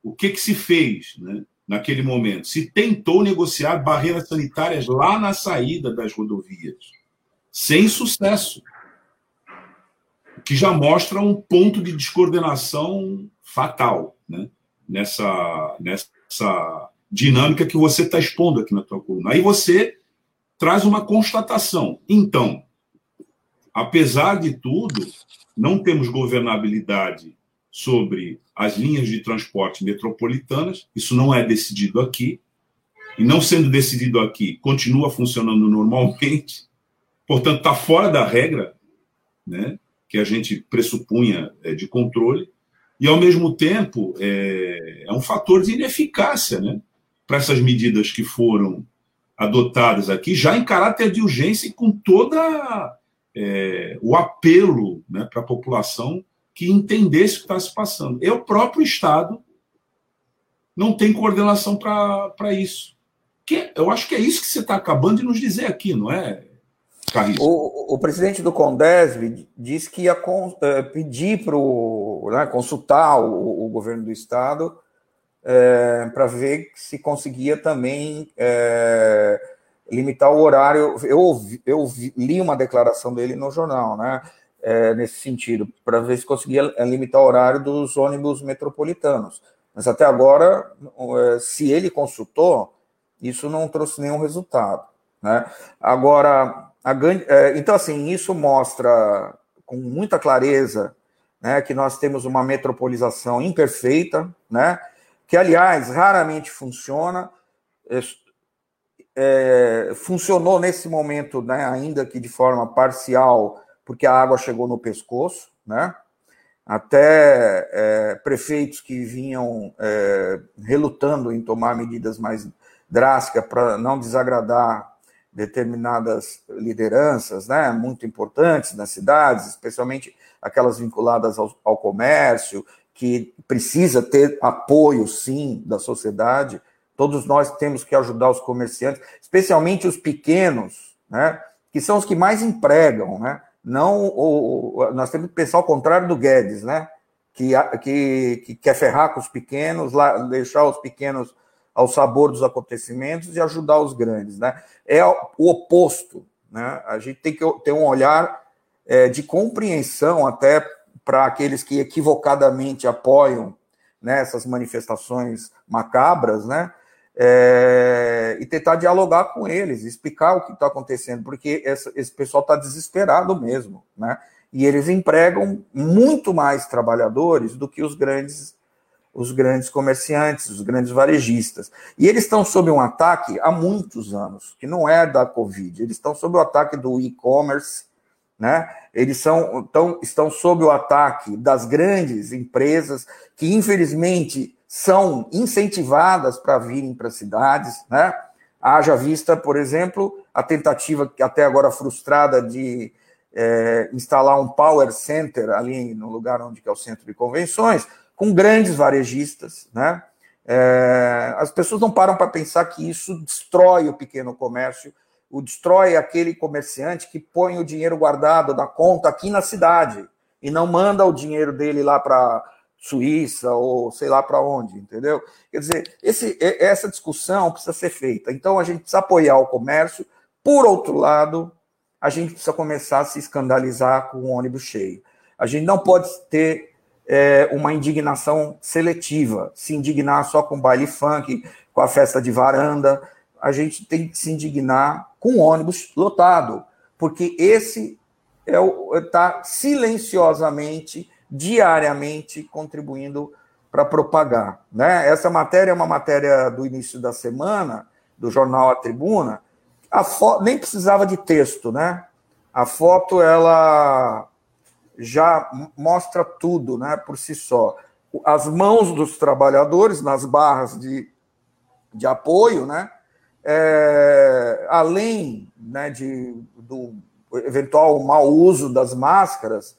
C: o que, que se fez né, naquele momento? Se tentou negociar barreiras sanitárias lá na saída das rodovias, sem sucesso. Que já mostra um ponto de descoordenação fatal né, nessa, nessa dinâmica que você está expondo aqui na tua coluna. Aí você traz uma constatação. Então, apesar de tudo, não temos governabilidade sobre as linhas de transporte metropolitanas, isso não é decidido aqui, e não sendo decidido aqui, continua funcionando normalmente, portanto, está fora da regra né, que a gente pressupunha é, de controle, e, ao mesmo tempo, é, é um fator de ineficácia né, para essas medidas que foram adotadas aqui, já em caráter de urgência e com toda é, o apelo né, para a população que entendesse o que está se passando. E o próprio Estado não tem coordenação para isso. Que, eu acho que é isso que você está acabando de nos dizer aqui, não é?
F: O, o presidente do Condesb disse que ia con, é, pedir para né, consultar o, o governo do Estado é, para ver se conseguia também é, limitar o horário. Eu, eu li uma declaração dele no jornal, né? Nesse sentido, para ver se conseguia limitar o horário dos ônibus metropolitanos. Mas até agora, se ele consultou, isso não trouxe nenhum resultado. Né? Agora, a, é, então, assim, isso mostra com muita clareza né, que nós temos uma metropolização imperfeita, né? que, aliás, raramente funciona. É, funcionou nesse momento, né, ainda que de forma parcial, porque a água chegou no pescoço, né? Até é, prefeitos que vinham é, relutando em tomar medidas mais drásticas para não desagradar determinadas lideranças, né, muito importantes nas cidades, especialmente aquelas vinculadas ao, ao comércio, que precisa ter apoio, sim, da sociedade. Todos nós temos que ajudar os comerciantes, especialmente os pequenos, né? Que são os que mais empregam, né? Não o, nós temos que pensar ao contrário do Guedes, né? Que, que, que quer ferrar com os pequenos, lá, deixar os pequenos ao sabor dos acontecimentos e ajudar os grandes, né? É o oposto, né? A gente tem que ter um olhar é, de compreensão até para aqueles que equivocadamente apoiam né, essas manifestações macabras, né? É, e tentar dialogar com eles, explicar o que está acontecendo, porque essa, esse pessoal está desesperado mesmo, né? E eles empregam muito mais trabalhadores do que os grandes, os grandes comerciantes, os grandes varejistas. E eles estão sob um ataque há muitos anos, que não é da Covid, eles estão sob o ataque do e-commerce, né? Eles são, tão, estão sob o ataque das grandes empresas que, infelizmente, são incentivadas para virem para cidades. Né? Haja vista, por exemplo, a tentativa, até agora frustrada, de é, instalar um power center ali no lugar onde é o centro de convenções, com grandes varejistas. Né? É, as pessoas não param para pensar que isso destrói o pequeno comércio o destrói aquele comerciante que põe o dinheiro guardado na conta aqui na cidade e não manda o dinheiro dele lá para Suíça ou sei lá para onde, entendeu? Quer dizer, esse, essa discussão precisa ser feita. Então a gente precisa apoiar o comércio. Por outro lado, a gente precisa começar a se escandalizar com o ônibus cheio. A gente não pode ter é, uma indignação seletiva, se indignar só com baile funk, com a festa de varanda. A gente tem que se indignar com ônibus lotado, porque esse é está silenciosamente, diariamente contribuindo para propagar. Né? Essa matéria é uma matéria do início da semana, do jornal A Tribuna, a nem precisava de texto, né? A foto ela já mostra tudo, né, por si só. As mãos dos trabalhadores nas barras de, de apoio, né? é, além né, de, do eventual mau uso das máscaras,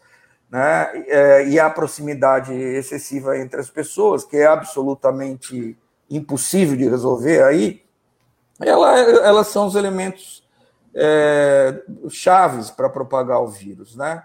F: né, é, e a proximidade excessiva entre as pessoas, que é absolutamente impossível de resolver aí, ela, elas são os elementos é, chaves para propagar o vírus, né?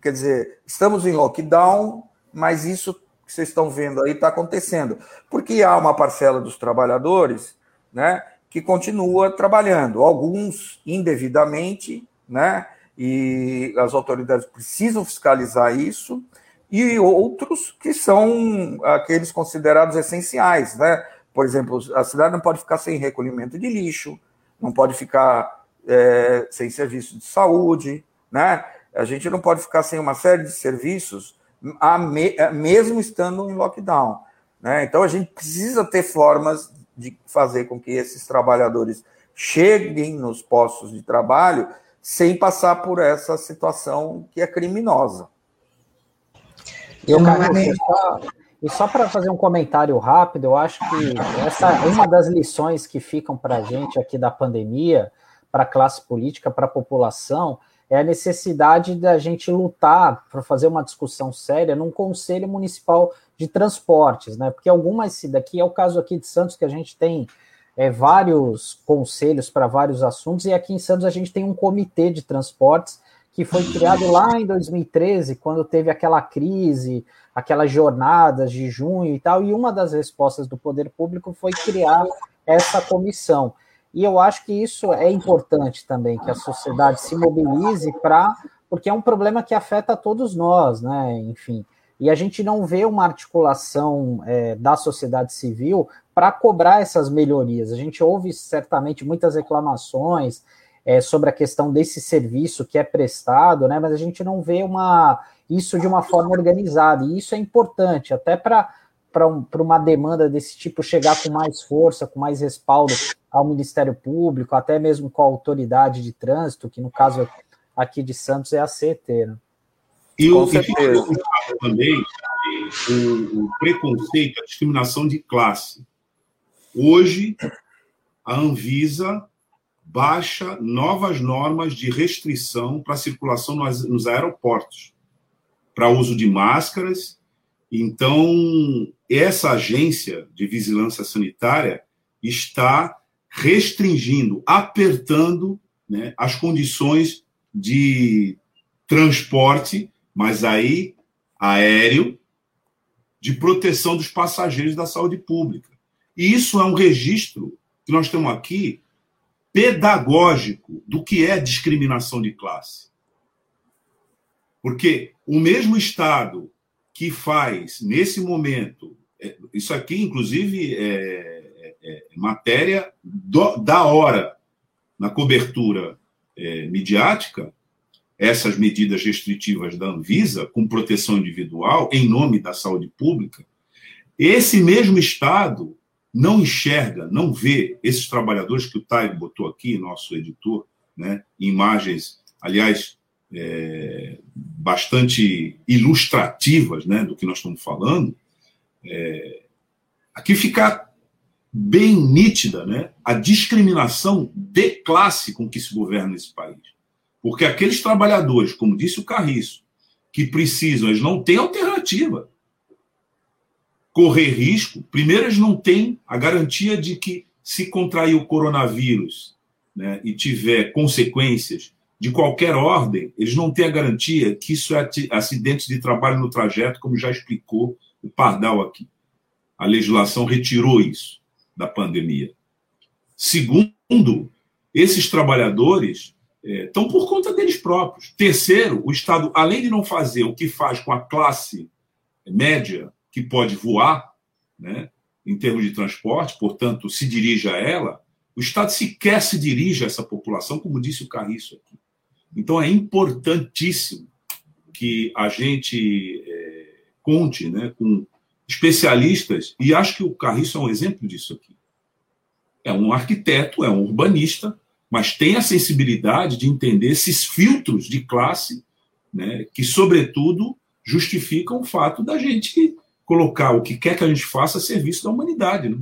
F: Quer dizer, estamos em lockdown, mas isso que vocês estão vendo aí está acontecendo, porque há uma parcela dos trabalhadores, né, que continua trabalhando, alguns indevidamente, né, e as autoridades precisam fiscalizar isso, e outros que são aqueles considerados essenciais, né? Por exemplo, a cidade não pode ficar sem recolhimento de lixo, não pode ficar é, sem serviço de saúde, né? A gente não pode ficar sem uma série de serviços, mesmo estando em lockdown. Né? Então, a gente precisa ter formas de fazer com que esses trabalhadores cheguem nos postos de trabalho sem passar por essa situação que é criminosa.
B: Eu, só, e só para fazer um comentário rápido, eu acho que essa uma das lições que ficam para a gente aqui da pandemia, para a classe política, para a população, é a necessidade da gente lutar para fazer uma discussão séria num conselho municipal de transportes, né? Porque algumas daqui é o caso aqui de Santos que a gente tem é, vários conselhos para vários assuntos, e aqui em Santos a gente tem um comitê de transportes que foi criado lá em 2013, quando teve aquela crise, aquelas jornadas de junho e tal, e uma das respostas do poder público foi criar essa comissão. E eu acho que isso é importante também, que a sociedade se mobilize para. Porque é um problema que afeta todos nós, né? Enfim. E a gente não vê uma articulação é, da sociedade civil para cobrar essas melhorias. A gente ouve certamente muitas reclamações é, sobre a questão desse serviço que é prestado, né? Mas a gente não vê uma isso de uma forma organizada, e isso é importante, até para para um, uma demanda desse tipo chegar com mais força, com mais respaldo ao Ministério Público, até mesmo com a autoridade de trânsito, que no caso aqui de Santos é a CET. Né?
C: E o também o, o preconceito, a discriminação de classe. Hoje, a Anvisa baixa novas normas de restrição para circulação nos aeroportos, para uso de máscaras. Então, essa agência de vigilância sanitária está restringindo, apertando né, as condições de transporte, mas aí aéreo, de proteção dos passageiros da saúde pública. E isso é um registro que nós temos aqui pedagógico do que é discriminação de classe. Porque o mesmo Estado que faz, nesse momento, é, isso aqui, inclusive, é, é, é matéria do, da hora na cobertura é, midiática, essas medidas restritivas da Anvisa, com proteção individual, em nome da saúde pública, esse mesmo Estado não enxerga, não vê esses trabalhadores que o Taio botou aqui, nosso editor, né, imagens, aliás, é, bastante ilustrativas né, do que nós estamos falando, é, aqui fica bem nítida né, a discriminação de classe com que se governa esse país. Porque aqueles trabalhadores, como disse o Carriço, que precisam, eles não têm alternativa correr risco, primeiro, eles não têm a garantia de que, se contrair o coronavírus né, e tiver consequências de qualquer ordem, eles não têm a garantia que isso é acidente de trabalho no trajeto, como já explicou o Pardal aqui. A legislação retirou isso da pandemia. Segundo, esses trabalhores é, estão por conta deles próprios. Terceiro, o Estado, além de não fazer o que faz com a classe média que pode voar, né, em termos de transporte, portanto, se dirige a ela, o Estado sequer se dirige a essa população, como disse o Carriço aqui. Então, é importantíssimo que a gente é, conte né, com especialistas, e acho que o Carriço é um exemplo disso aqui. É um arquiteto, é um urbanista, mas tem a sensibilidade de entender esses filtros de classe, né, que, sobretudo, justificam o fato da gente colocar o que quer que a gente faça a serviço da humanidade. Né?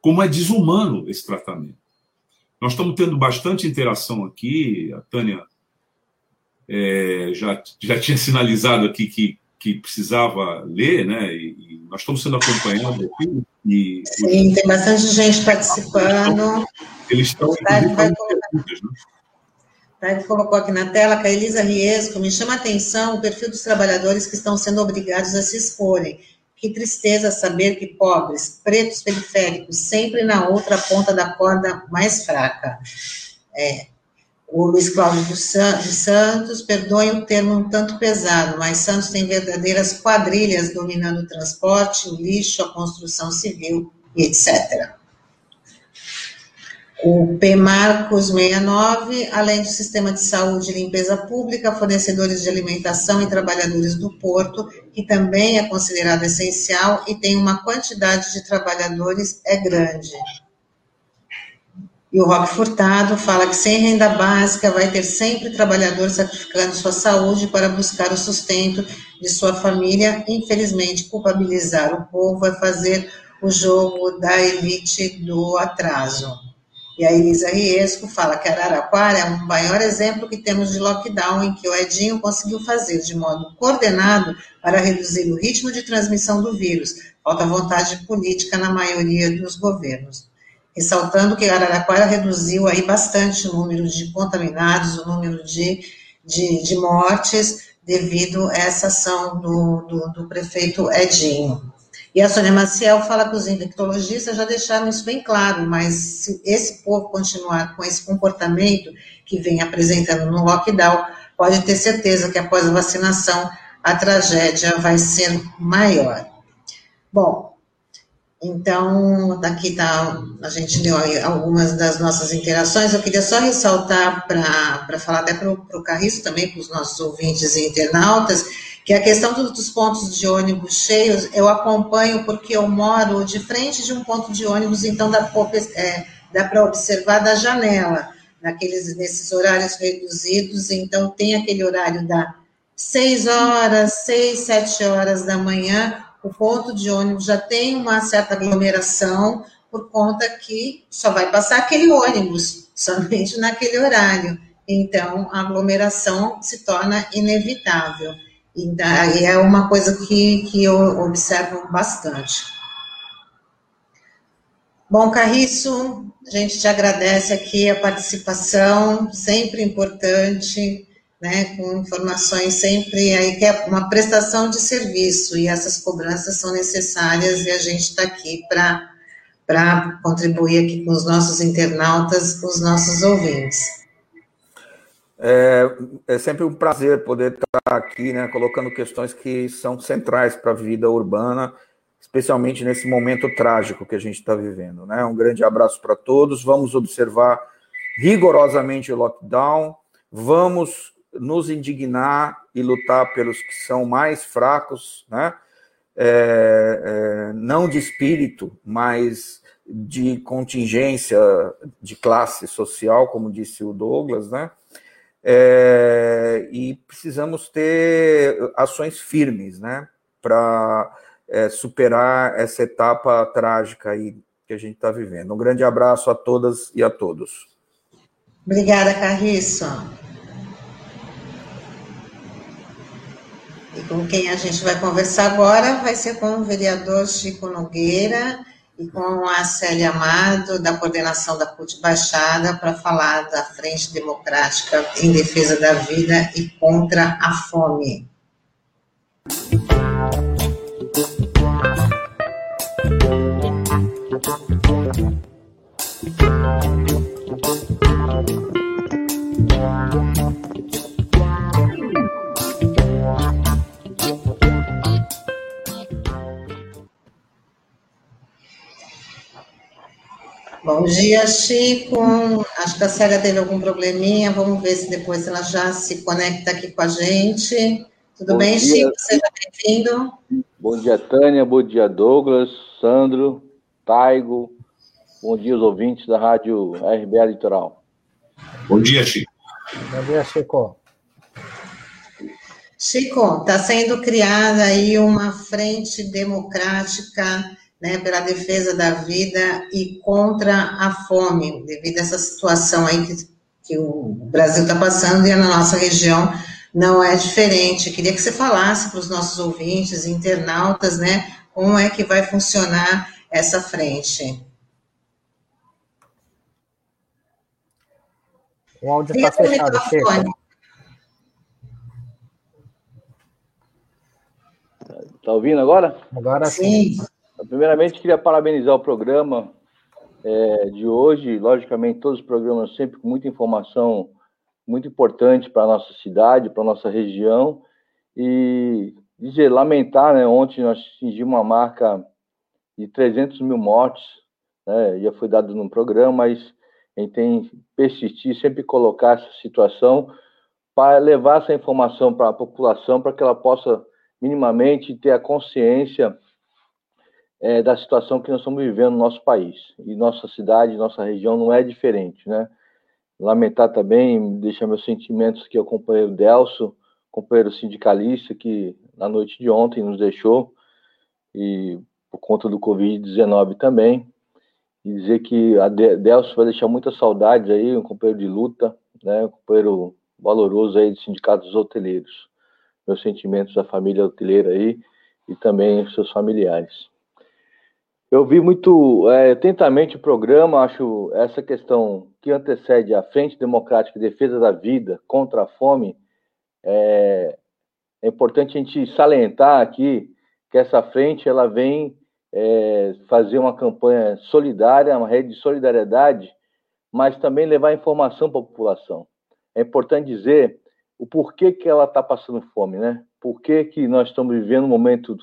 C: Como é desumano esse tratamento. Nós estamos tendo bastante interação aqui, a Tânia é, já, já tinha sinalizado aqui que, que precisava ler, né? E, e nós estamos sendo acompanhados aqui. E,
A: Sim, os... tem bastante gente participando.
C: Eles estão. Vai, vai perguntas,
A: né? colocou aqui na tela, que a Elisa Riesco, me chama a atenção o perfil dos trabalhadores que estão sendo obrigados a se exporem. Que tristeza saber que pobres, pretos periféricos, sempre na outra ponta da corda mais fraca. É, o Luiz Cláudio dos Santos, perdoem o termo um tanto pesado, mas Santos tem verdadeiras quadrilhas dominando o transporte, o lixo, a construção civil e etc. O PMarcos 69, além do sistema de saúde e limpeza pública, fornecedores de alimentação e trabalhadores do porto, que também é considerado essencial e tem uma quantidade de trabalhadores é grande. E o Roque Furtado fala que sem renda básica vai ter sempre trabalhador sacrificando sua saúde para buscar o sustento de sua família. Infelizmente, culpabilizar o povo é fazer o jogo da elite do atraso. E a Elisa Riesco fala que Araraquara é o maior exemplo que temos de lockdown em que o Edinho conseguiu fazer de modo coordenado para reduzir o ritmo de transmissão do vírus. Falta vontade política na maioria dos governos ressaltando que Araraquara reduziu aí bastante o número de contaminados, o número de, de, de mortes, devido a essa ação do, do, do, prefeito Edinho. E a Sônia Maciel fala que os infectologistas já deixaram isso bem claro, mas se esse povo continuar com esse comportamento que vem apresentando no lockdown, pode ter certeza que após a vacinação a tragédia vai ser maior. Bom, então, daqui está, a gente deu algumas das nossas interações. Eu queria só ressaltar para falar até para o Carriço também, para os nossos ouvintes e internautas, que a questão dos pontos de ônibus cheios, eu acompanho porque eu moro de frente de um ponto de ônibus, então dá, é, dá para observar da janela, naqueles, nesses horários reduzidos, então tem aquele horário da 6 horas, 6, 7 horas da manhã, o ponto de ônibus já tem uma certa aglomeração, por conta que só vai passar aquele ônibus, somente naquele horário. Então, a aglomeração se torna inevitável. E é uma coisa que, que eu observo bastante. Bom, Carriço, a gente te agradece aqui a participação, sempre importante né, com informações sempre aí que é uma prestação de serviço e essas cobranças são necessárias e a gente está aqui para para contribuir aqui com os nossos internautas, com os nossos ouvintes.
F: É, é sempre um prazer poder estar aqui, né, colocando questões que são centrais para a vida urbana, especialmente nesse momento trágico que a gente está vivendo. Né? Um grande abraço para todos. Vamos observar rigorosamente o lockdown. Vamos nos indignar e lutar pelos que são mais fracos, né? É, é, não de espírito, mas de contingência de classe social, como disse o Douglas, né? É, e precisamos ter ações firmes, né? Para é, superar essa etapa trágica aí que a gente está vivendo. Um grande abraço a todas e a todos.
A: Obrigada, Carriço. E com quem a gente vai conversar agora vai ser com o vereador Chico Nogueira e com a Célia Amado, da coordenação da CUT Baixada, para falar da Frente Democrática em Defesa da Vida e contra a Fome. Bom dia, Chico. Acho que a Célia teve algum probleminha. Vamos ver se depois ela já se conecta aqui com a gente. Tudo bom bem, dia. Chico? Seja bem-vindo.
G: Bom dia, Tânia. Bom dia, Douglas, Sandro, Taigo. Bom dia, os ouvintes da Rádio RBA Litoral.
C: Bom dia, Chico.
B: Bom dia, Chico.
A: Chico, está sendo criada aí uma frente democrática né, pela defesa da vida e contra a fome, devido a essa situação aí que, que o Brasil está passando e na nossa região não é diferente. Eu queria que você falasse para os nossos ouvintes, internautas, né, como é que vai funcionar essa frente.
B: O áudio está fechado.
G: Está ouvindo agora?
B: Agora sim. sim.
G: Primeiramente, queria parabenizar o programa é, de hoje. Logicamente, todos os programas sempre com muita informação muito importante para a nossa cidade, para a nossa região. E dizer, lamentar, né? Ontem nós atingimos uma marca de 300 mil mortes, né? Já foi dado no programa, mas a gente tem que persistir, sempre colocar essa situação para levar essa informação para a população, para que ela possa minimamente ter a consciência é, da situação que nós estamos vivendo no nosso país. E nossa cidade, nossa região não é diferente, né? Lamentar também, deixar meus sentimentos que o companheiro Delso, companheiro sindicalista, que na noite de ontem nos deixou, e por conta do Covid-19 também, e dizer que a Delso vai deixar muitas saudades aí, um companheiro de luta, né, um companheiro valoroso aí de sindicatos hoteleiros. Meus sentimentos à família hoteleira aí e também seus familiares. Eu vi muito é, atentamente o programa, acho essa questão que antecede a Frente Democrática de Defesa da Vida contra a Fome, é, é importante a gente salientar aqui que essa frente ela vem é, fazer uma campanha solidária, uma rede de solidariedade, mas também levar informação para a população. É importante dizer o porquê que ela está passando fome, né? Por que, que nós estamos vivendo um momento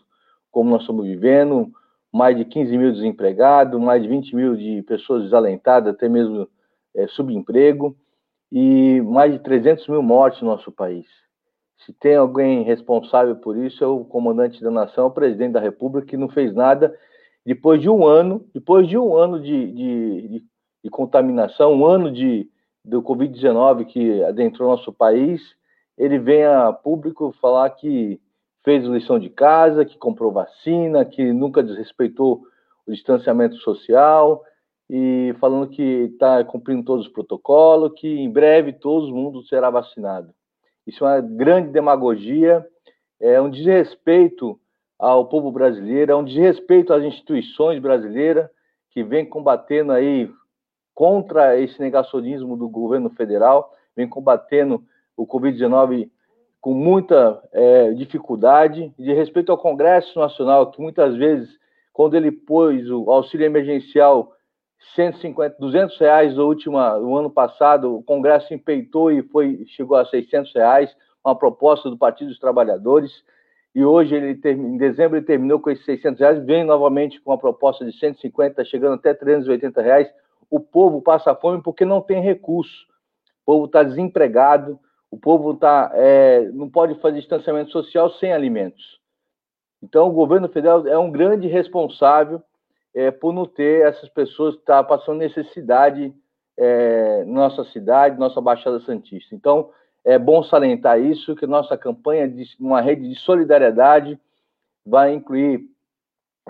G: como nós estamos vivendo, mais de 15 mil desempregados, mais de 20 mil de pessoas desalentadas, até mesmo é, subemprego, e mais de 300 mil mortes no nosso país. Se tem alguém responsável por isso, é o comandante da nação, o presidente da República, que não fez nada depois de um ano, depois de um ano de, de, de, de contaminação, um ano de, do Covid-19 que adentrou nosso país, ele vem a público falar que fez lição de casa, que comprou vacina, que nunca desrespeitou o distanciamento social e falando que está cumprindo todos os protocolos, que em breve todo mundo será vacinado. Isso é uma grande demagogia, é um desrespeito ao povo brasileiro, é um desrespeito às instituições brasileiras que vem combatendo aí contra esse negacionismo do governo federal, vem combatendo o Covid-19 com muita é, dificuldade, de respeito ao Congresso Nacional, que muitas vezes, quando ele pôs o auxílio emergencial 150, 200 reais no, último, no ano passado, o Congresso empeitou e foi, chegou a 600 reais, uma proposta do Partido dos Trabalhadores, e hoje, ele em dezembro, ele terminou com esses 600 reais, vem novamente com uma proposta de 150, chegando até 380 reais. O povo passa fome porque não tem recurso, o povo está desempregado, o povo tá, é, não pode fazer distanciamento social sem alimentos. Então, o governo federal é um grande responsável é, por não ter essas pessoas que tá passando necessidade é, nossa cidade, nossa Baixada Santista. Então, é bom salientar isso, que nossa campanha de uma rede de solidariedade vai incluir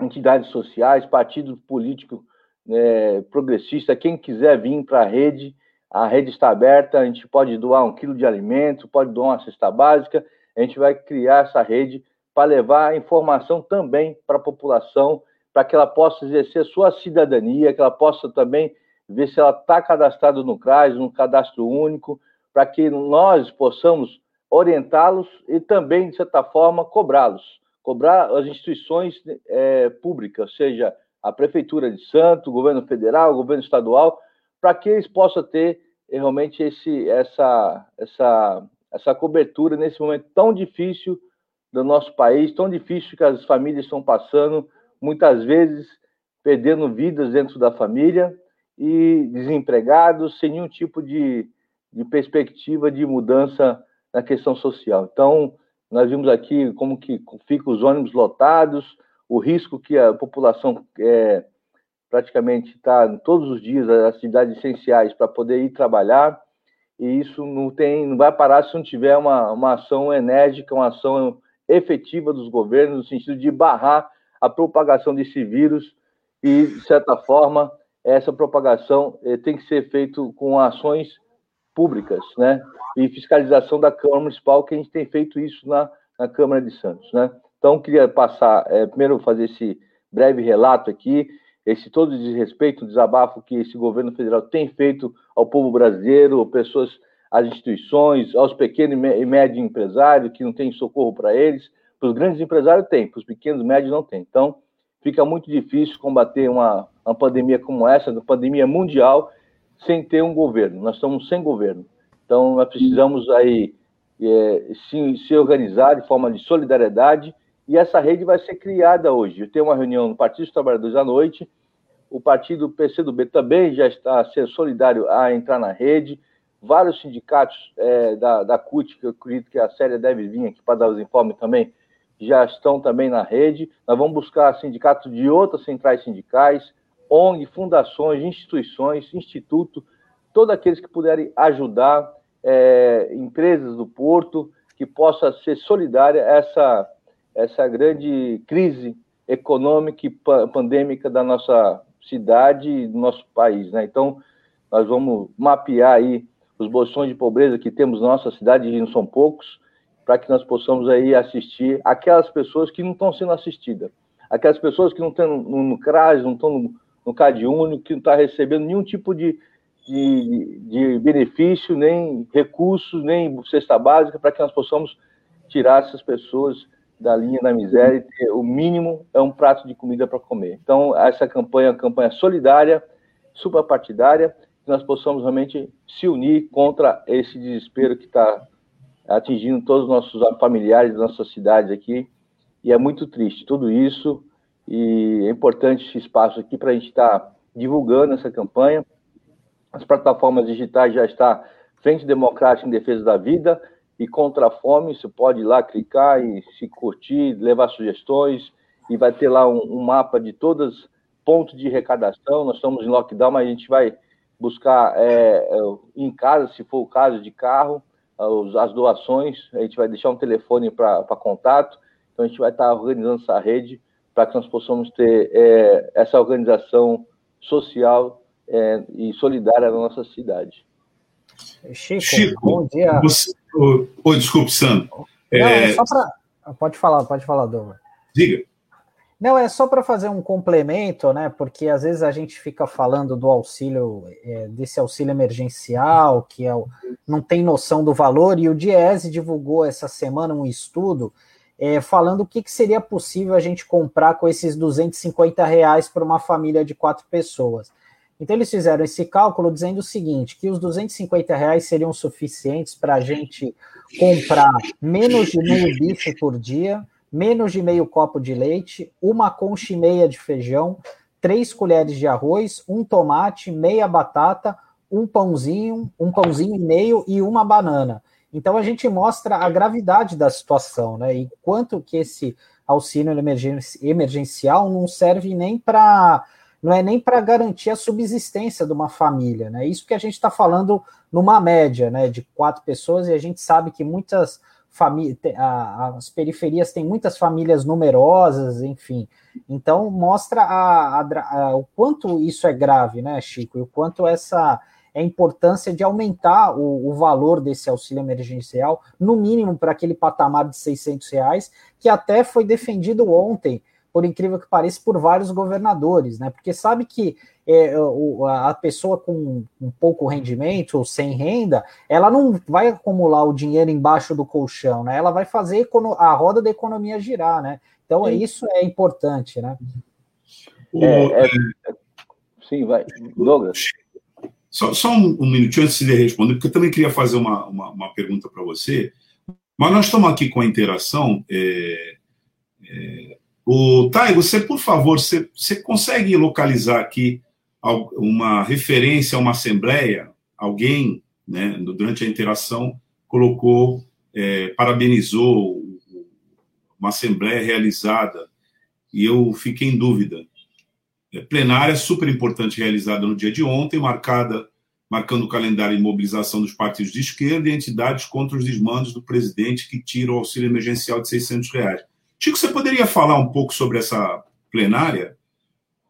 G: entidades sociais, partidos políticos é, progressistas, quem quiser vir para a rede, a rede está aberta, a gente pode doar um quilo de alimento, pode doar uma cesta básica, a gente vai criar essa rede para levar informação também para a população, para que ela possa exercer sua cidadania, que ela possa também ver se ela está cadastrada no CRAS, no cadastro único, para que nós possamos orientá-los e também, de certa forma, cobrá-los. Cobrar as instituições é, públicas, seja a Prefeitura de Santo, o governo federal, o governo estadual, para que eles possam ter eh, realmente esse, essa, essa, essa cobertura nesse momento tão difícil do nosso país, tão difícil que as famílias estão passando, muitas vezes perdendo vidas dentro da família e desempregados, sem nenhum tipo de, de perspectiva de mudança na questão social. Então, nós vimos aqui como que ficam os ônibus lotados, o risco que a população é, praticamente está todos os dias as atividades essenciais para poder ir trabalhar e isso não tem não vai parar se não tiver uma, uma ação enérgica uma ação efetiva dos governos no sentido de barrar a propagação desse vírus e de certa forma essa propagação eh, tem que ser feito com ações públicas, né? E fiscalização da Câmara Municipal, que a gente tem feito isso na, na Câmara de Santos, né? Então, queria passar, é, primeiro fazer esse breve relato aqui, esse todo desrespeito, desabafo que esse governo federal tem feito ao povo brasileiro, pessoas, às instituições, aos pequenos e médios empresários que não têm socorro para eles, para os grandes empresários tem, para os pequenos e médios não tem. Então, fica muito difícil combater uma, uma pandemia como essa, uma pandemia mundial, sem ter um governo. Nós estamos sem governo. Então, nós precisamos aí é, se, se organizar de forma de solidariedade e essa rede vai ser criada hoje. Eu tenho uma reunião no Partido dos Trabalhadores à noite, o partido PCdoB também já está sendo solidário a entrar na rede, vários sindicatos é, da, da CUT, que eu acredito que a série deve vir aqui para dar os informes também, já estão também na rede. Nós vamos buscar sindicatos de outras centrais sindicais, ONG, fundações, instituições, instituto, todos aqueles que puderem ajudar é, empresas do Porto, que possa ser solidária a essa, essa grande crise econômica e pandêmica da nossa cidade e do nosso país. Né? Então, nós vamos mapear aí os bolsões de pobreza que temos na nossa cidade, e não são poucos, para que nós possamos aí assistir aquelas pessoas que não estão sendo assistidas, aquelas pessoas que não estão no, no CRAS, não estão no, no CAD Único, que não estão tá recebendo nenhum tipo de, de, de benefício, nem recursos, nem cesta básica, para que nós possamos tirar essas pessoas da linha da miséria e ter o mínimo é um prato de comida para comer. Então, essa campanha é uma campanha solidária, suprapartidária, que nós possamos realmente se unir contra esse desespero que está atingindo todos os nossos familiares nossas cidades aqui. E é muito triste tudo isso. E é importante esse espaço aqui para a gente estar tá divulgando essa campanha. As plataformas digitais já estão Frente Democrática em Defesa da Vida e Contra a Fome. Você pode ir lá clicar e se curtir, levar sugestões. E vai ter lá um, um mapa de todos pontos de arrecadação. Nós estamos em lockdown, mas a gente vai buscar é, é em casa, se for o caso, de carro as doações, a gente vai deixar um telefone para contato, então a gente vai estar organizando essa rede para que nós possamos ter é, essa organização social é, e solidária na nossa cidade.
C: Chico, Chico bom dia. Você... Oh, desculpe, Sandro.
B: Não, é... é só para... Pode falar, pode falar, Douglas.
C: Diga.
B: Não, é só para fazer um complemento, né? Porque às vezes a gente fica falando do auxílio, é, desse auxílio emergencial, que é o, não tem noção do valor, e o Diese divulgou essa semana um estudo é, falando o que, que, seria possível a gente comprar com esses 250 reais para uma família de quatro pessoas. Então eles fizeram esse cálculo dizendo o seguinte: que os 250 reais seriam suficientes para a gente comprar menos de meio bife por dia menos de meio copo de leite, uma concha e meia de feijão, três colheres de arroz, um tomate, meia batata, um pãozinho, um pãozinho e meio e uma banana. Então a gente mostra a gravidade da situação, né? E quanto que esse auxílio emergencial não serve nem para não é nem para garantir a subsistência de uma família, né? Isso que a gente está falando numa média, né, de quatro pessoas e a gente sabe que muitas família, as periferias têm muitas famílias numerosas, enfim. Então mostra a, a, a, o quanto isso é grave, né, Chico? E o quanto essa é a importância de aumentar o, o valor desse auxílio emergencial, no mínimo para aquele patamar de 600 reais, que até foi defendido ontem, por incrível que pareça, por vários governadores, né? Porque sabe que é, a pessoa com um pouco rendimento ou sem renda, ela não vai acumular o dinheiro embaixo do colchão, né? Ela vai fazer a roda da economia girar, né? Então sim. isso é importante, né?
G: É, é, sim, vai. Douglas.
C: Só, só um, um, minutinho antes de responder, porque eu também queria fazer uma, uma, uma pergunta para você. Mas nós estamos aqui com a interação. É, é, o Taigo, você, por favor, você, você consegue localizar aqui uma referência a uma assembleia, alguém, né, durante a interação, colocou, é, parabenizou uma assembleia realizada, e eu fiquei em dúvida. É, plenária super importante realizada no dia de ontem, marcada marcando o calendário de mobilização dos partidos de esquerda e entidades contra os desmandos do presidente que tira o auxílio emergencial de 600 reais. Chico, você poderia falar um pouco sobre essa plenária?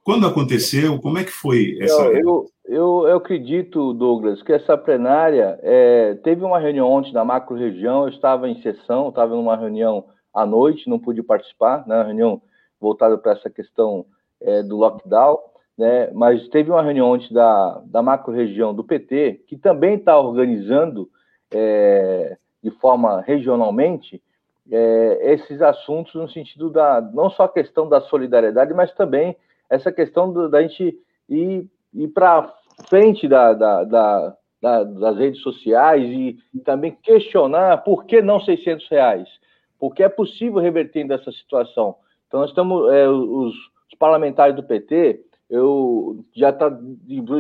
C: Quando aconteceu? Como é que foi essa.
G: Eu, eu, eu acredito, Douglas, que essa plenária é, teve uma reunião ontem na macro-região, eu estava em sessão, estava numa reunião à noite, não pude participar, né, reunião voltada para essa questão é, do lockdown, né, mas teve uma reunião ontem da, da macro-região do PT, que também está organizando é, de forma regionalmente é, esses assuntos no sentido da, não só a questão da solidariedade, mas também essa questão do, da gente ir, ir para frente da, da, da, das redes sociais e, também questionar por que não 600 reais, porque é possível reverter dessa situação. Então, nós estamos, é, os, os, parlamentares do PT, eu já está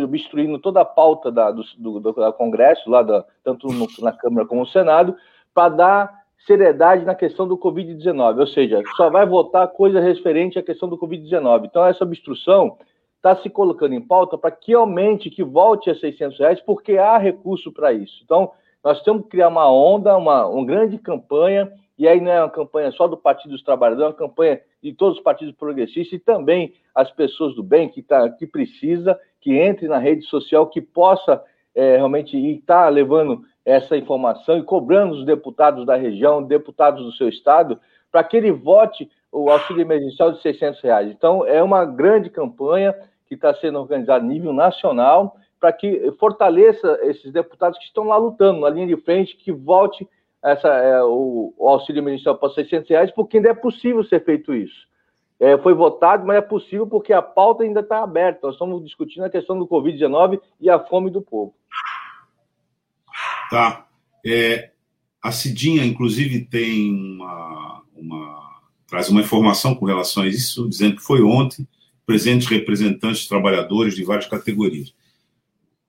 G: obstruindo toda a pauta do, do, do Congresso, lá tanto no, na Câmara como no Senado, para dar seriedade na questão do Covid-19, ou seja, só vai votar coisa referente à questão do Covid-19. Então, essa obstrução está se colocando em pauta para que aumente, que volte a 600 reais, porque há recurso para isso. Então, nós temos que criar uma onda, uma, uma grande campanha, e aí não é uma campanha só do Partido dos Trabalhadores, é uma campanha de todos os partidos progressistas e também as pessoas do bem que, tá, que precisa, que entre na rede social, que possa é, realmente estar tá levando essa informação e cobrando os deputados da região, deputados do seu estado, para que ele vote o auxílio emergencial de 600 reais. Então, é uma grande campanha que está sendo organizada a nível nacional para que fortaleça esses deputados que estão lá lutando, na linha de frente, que vote essa, é, o, o, auxílio emergencial para 600 reais, porque ainda é possível ser feito isso. É, foi votado, mas é possível porque a pauta ainda está aberta. Nós estamos discutindo a questão do Covid-19 e a fome do povo.
C: Tá. É, a Cidinha, inclusive, tem uma, uma, traz uma informação com relação a isso, dizendo que foi ontem presentes representantes trabalhadores de várias categorias.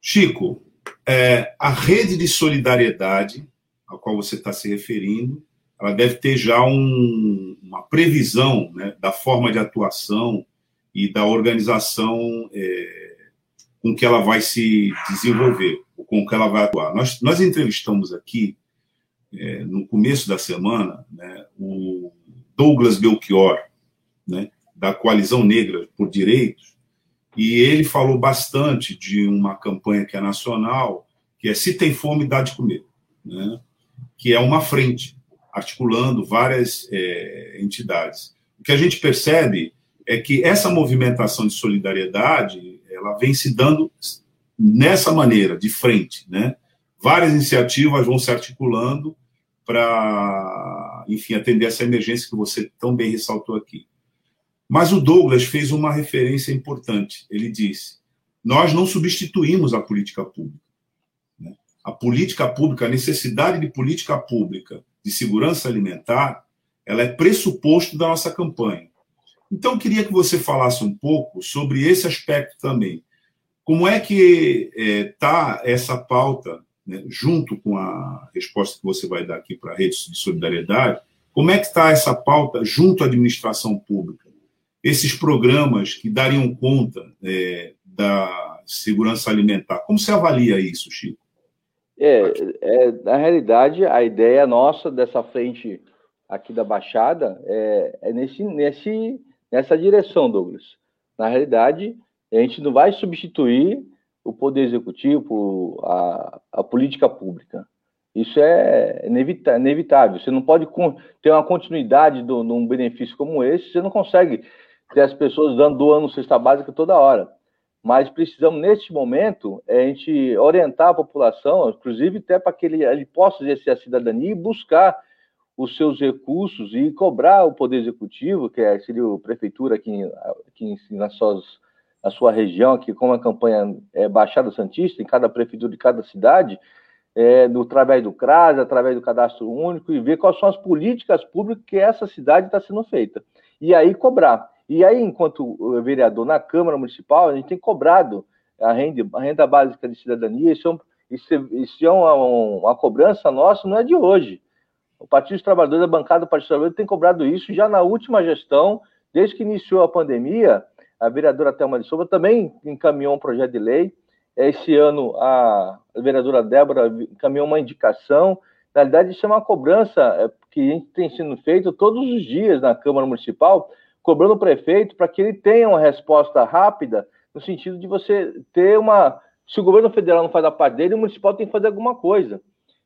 C: Chico, é, a rede de solidariedade a qual você está se referindo, ela deve ter já um, uma previsão né, da forma de atuação e da organização é, com que ela vai se desenvolver com que ela vai atuar. Nós, nós entrevistamos aqui, é, no começo da semana, né, o Douglas Belchior, né, da Coalizão Negra por Direitos, e ele falou bastante de uma campanha que é nacional, que é Se Tem Fome, Dá de Comer, né, que é uma frente, articulando várias é, entidades. O que a gente percebe é que essa movimentação de solidariedade ela vem se dando nessa maneira, de frente, né? Várias iniciativas vão se articulando para, enfim, atender essa emergência que você tão bem ressaltou aqui. Mas o Douglas fez uma referência importante. Ele disse: nós não substituímos a política pública. Né? A política pública, a necessidade de política pública de segurança alimentar, ela é pressuposto da nossa campanha. Então, eu queria que você falasse um pouco sobre esse aspecto também. Como é que está é, essa pauta, né, junto com a resposta que você vai dar aqui para a rede de solidariedade, como é que está essa pauta junto à administração pública? Esses programas que dariam conta é, da segurança alimentar, como você avalia isso, Chico?
G: É, é, na realidade, a ideia nossa dessa frente aqui da Baixada é, é nesse, nesse, nessa direção, Douglas. Na realidade, a gente não vai substituir o poder executivo, a, a política pública. Isso é inevitável. Você não pode ter uma continuidade de um benefício como esse, você não consegue ter as pessoas dando doando cesta básica toda hora. Mas precisamos, neste momento, é a gente orientar a população, inclusive até para que ele, ele possa exercer a cidadania e buscar os seus recursos e cobrar o Poder Executivo, que é, seria a prefeitura aqui, aqui nas suas na sua região, que como a campanha é Baixada Santista, em cada prefeitura de cada cidade, é, no, através do CRAS, através do cadastro único, e ver quais são as políticas públicas que essa cidade está sendo feita. E aí cobrar. E aí, enquanto vereador na Câmara Municipal, a gente tem cobrado a renda, a renda básica de cidadania, isso é, um, isso é uma, uma, cobrança nossa, não é de hoje. O Partido dos Trabalhadores, a bancada do Partido dos Trabalhadores, tem cobrado isso já na última gestão, desde que iniciou a pandemia, a vereadora Thelma de Souza também encaminhou um projeto de lei. Esse ano, a vereadora Débora encaminhou uma indicação. Na realidade, isso é uma cobrança é, que tem sido feito todos os dias na Câmara Municipal, cobrando o prefeito para que ele tenha uma resposta rápida, no sentido de você ter uma, Se o governo federal não faz a parte dele, o municipal tem que fazer alguma coisa.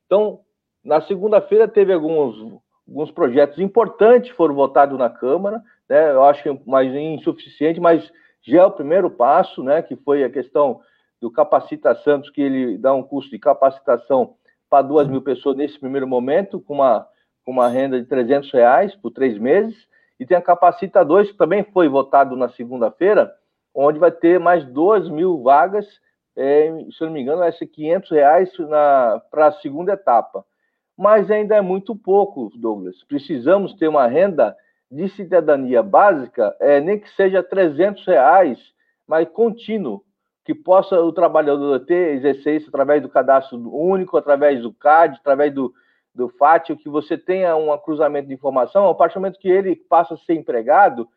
G: Então, na segunda-feira teve alguns, alguns projetos importantes foram votados na Câmara, né? Eu acho que mais insuficiente, mas já é o primeiro passo, né? Que foi a questão do Capacita Santos, que ele dá um curso de capacitação para duas mil pessoas nesse primeiro momento, com uma, com uma renda de 300 reais por três meses. E tem a Capacita 2, que também foi votado na segunda-feira, onde vai ter mais duas mil vagas, é, se eu não me engano, vai ser 500 reais para a segunda etapa. Mas ainda é muito pouco, Douglas. Precisamos ter uma renda de cidadania básica, é, nem que seja 300 reais, mas contínuo, que possa o trabalhador ter, exercer isso através do cadastro único, através do CAD, através do, do FAT, que você tenha um cruzamento de informação, a partir do momento que ele passa a ser empregado,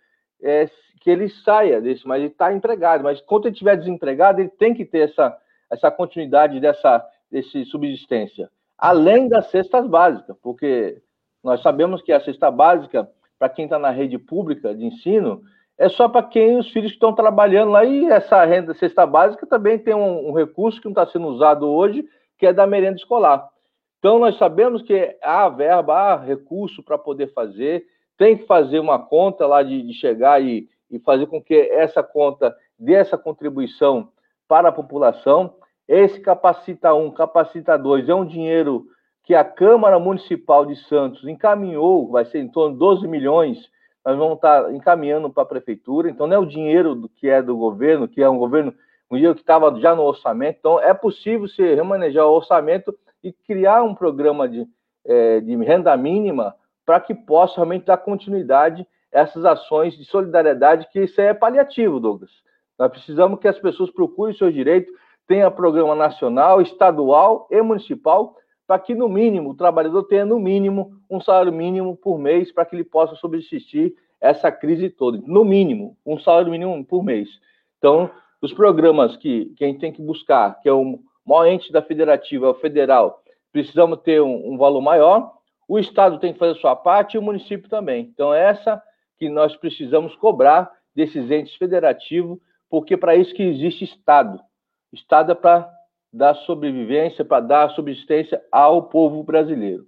G: é, que ele saia desse, mas ele está empregado. Mas quando ele estiver desempregado, ele tem que ter essa, essa continuidade dessa desse subsistência, além das cestas básicas, porque nós sabemos que a cesta básica, para quem está na rede pública de ensino, é só para quem os filhos estão trabalhando lá, e essa renda cesta básica também tem um, um recurso que não está sendo usado hoje, que é da merenda escolar. Então, nós sabemos que há verba, há recurso para poder fazer, tem que fazer uma conta lá de, de chegar e, e fazer com que essa conta dê essa contribuição para a população. Esse Capacita 1, Capacita 2 é um dinheiro que a Câmara Municipal de Santos encaminhou, vai ser em torno de 12 milhões nós vamos estar encaminhando para a prefeitura. Então, não é o dinheiro do que é do governo, que é um governo, um dinheiro que estava já no orçamento. Então, é possível se remanejar o orçamento e criar um programa de, é, de renda mínima para que possa realmente dar continuidade a essas ações de solidariedade, que isso é paliativo, Douglas. Nós precisamos que as pessoas procurem seus direitos, tenha programa nacional, estadual e municipal para que, no mínimo, o trabalhador tenha, no mínimo, um salário mínimo por mês para que ele possa subsistir essa crise toda. No mínimo, um salário mínimo por mês. Então, os programas que, que a gente tem que buscar, que é o maior ente da federativa, é federal, precisamos ter um, um valor maior, o Estado tem que fazer a sua parte e o município também. Então, é essa que nós precisamos cobrar desses entes federativos, porque para isso que existe Estado. Estado é para da sobrevivência, para dar subsistência ao povo brasileiro.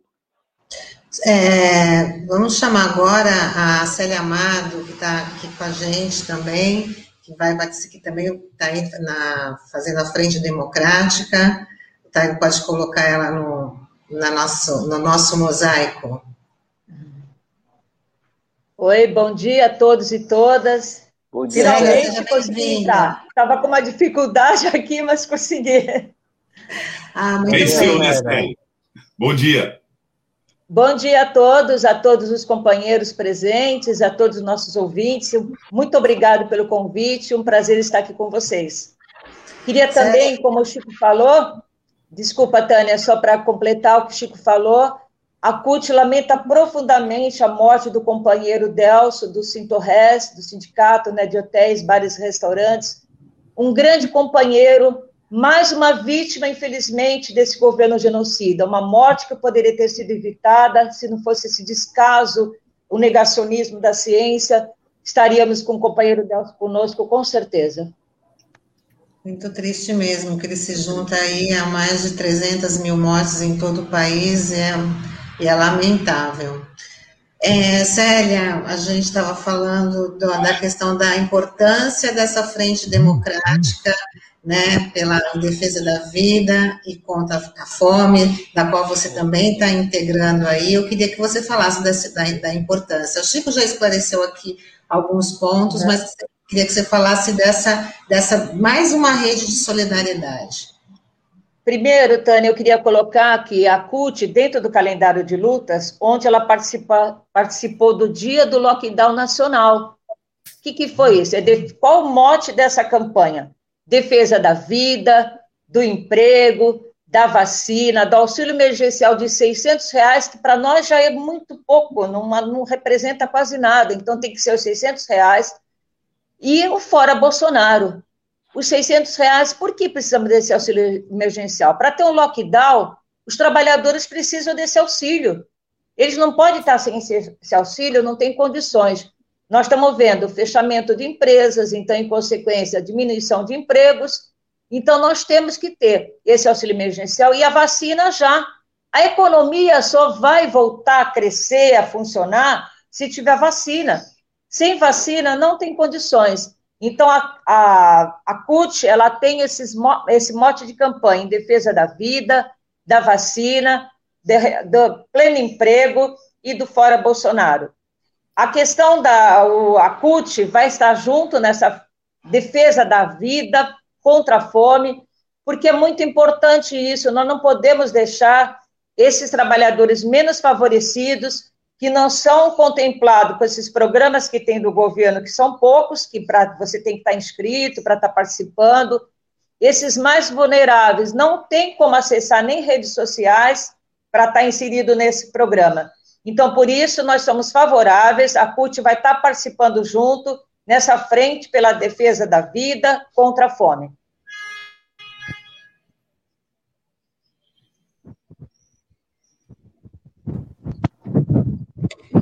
A: É, vamos chamar agora a Célia Amado, que está aqui com a gente também, que vai participar, que também está na, fazendo a frente democrática. Tá, pode colocar ela no, na nosso, no nosso mosaico.
H: Oi, bom dia a todos e todas. Bom dia. Finalmente consegui entrar. Estava com uma dificuldade aqui, mas consegui.
C: Ah, muito Venceu, né, Bom dia.
H: Bom dia a todos, a todos os companheiros presentes, a todos os nossos ouvintes. Muito obrigado pelo convite, um prazer estar aqui com vocês. Queria também, como o Chico falou, desculpa, Tânia, só para completar o que o Chico falou, a CUT lamenta profundamente a morte do companheiro Delso, do Sintorres, do Sindicato né, de Hotéis, Bares e Restaurantes, um grande companheiro, mais uma vítima, infelizmente, desse governo genocida, uma morte que poderia ter sido evitada se não fosse esse descaso, o negacionismo da ciência, estaríamos com o companheiro Delso conosco, com certeza.
A: Muito triste mesmo, que ele se junta aí a mais de 300 mil mortes em todo o país, é e é lamentável. É, Célia, a gente estava falando do, da questão da importância dessa frente democrática, né, pela defesa da vida e contra a fome, da qual você também está integrando aí. Eu queria que você falasse desse, da, da, importância. O Chico já esclareceu aqui alguns pontos, é. mas queria que você falasse dessa, dessa mais uma rede de solidariedade.
H: Primeiro, Tânia, eu queria colocar que a CUT, dentro do calendário de lutas, onde ela participa, participou do dia do lockdown nacional. O que, que foi isso? É de, qual o mote dessa campanha? Defesa da vida, do emprego, da vacina, do auxílio emergencial de 600 reais, que para nós já é muito pouco, não representa quase nada, então tem que ser os 600 reais. E o Fora Bolsonaro, os 600 reais, por que precisamos desse auxílio emergencial? Para ter um lockdown, os trabalhadores precisam desse auxílio. Eles não podem estar sem esse auxílio, não têm condições. Nós estamos vendo fechamento de empresas, então, em consequência, diminuição de empregos, Então, nós temos que ter esse auxílio emergencial e a vacina já. A economia só vai voltar a crescer, a funcionar, se tiver vacina. Sem vacina, não tem condições. Então, a, a, a CUT, ela tem esses, esse mote de campanha em defesa da vida, da vacina, de, do pleno emprego e do fora Bolsonaro. A questão da o, a CUT vai estar junto nessa defesa da vida contra a fome, porque é muito importante isso. Nós não podemos deixar esses trabalhadores menos favorecidos, que não são contemplados com esses programas que tem do governo, que são poucos, que pra, você tem que estar inscrito para estar participando. Esses mais vulneráveis não têm como acessar nem redes sociais para estar inserido nesse programa. Então, por isso, nós somos favoráveis, a CUT vai estar participando junto nessa frente pela defesa da vida contra a fome.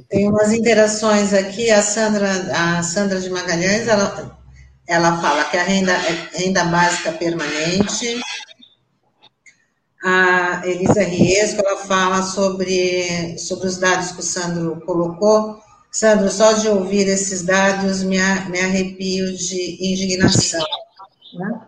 A: Tem umas interações aqui, a Sandra, a Sandra de Magalhães, ela, ela fala que a renda é renda básica permanente, a Elisa Riesco, ela fala sobre, sobre os dados que o Sandro colocou. Sandro, só de ouvir esses dados me, me arrepio de indignação. Né?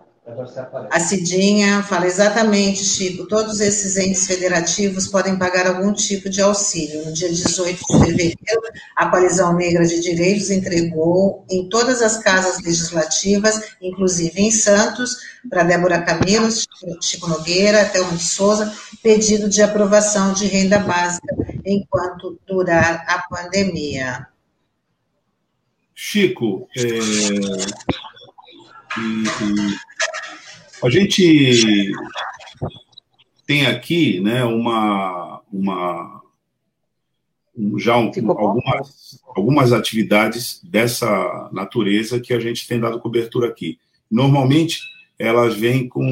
A: A Cidinha fala exatamente, Chico, todos esses entes federativos podem pagar algum tipo de auxílio. No dia 18 de fevereiro, a Coalizão Negra de Direitos entregou em todas as casas legislativas, inclusive em Santos, para Débora Camilo, Chico Nogueira, Thelma de Souza, pedido de aprovação de renda básica enquanto durar a pandemia.
C: Chico, é, e, e a gente tem aqui né, uma, uma já um, algumas, algumas atividades dessa natureza que a gente tem dado cobertura aqui. Normalmente, elas vêm com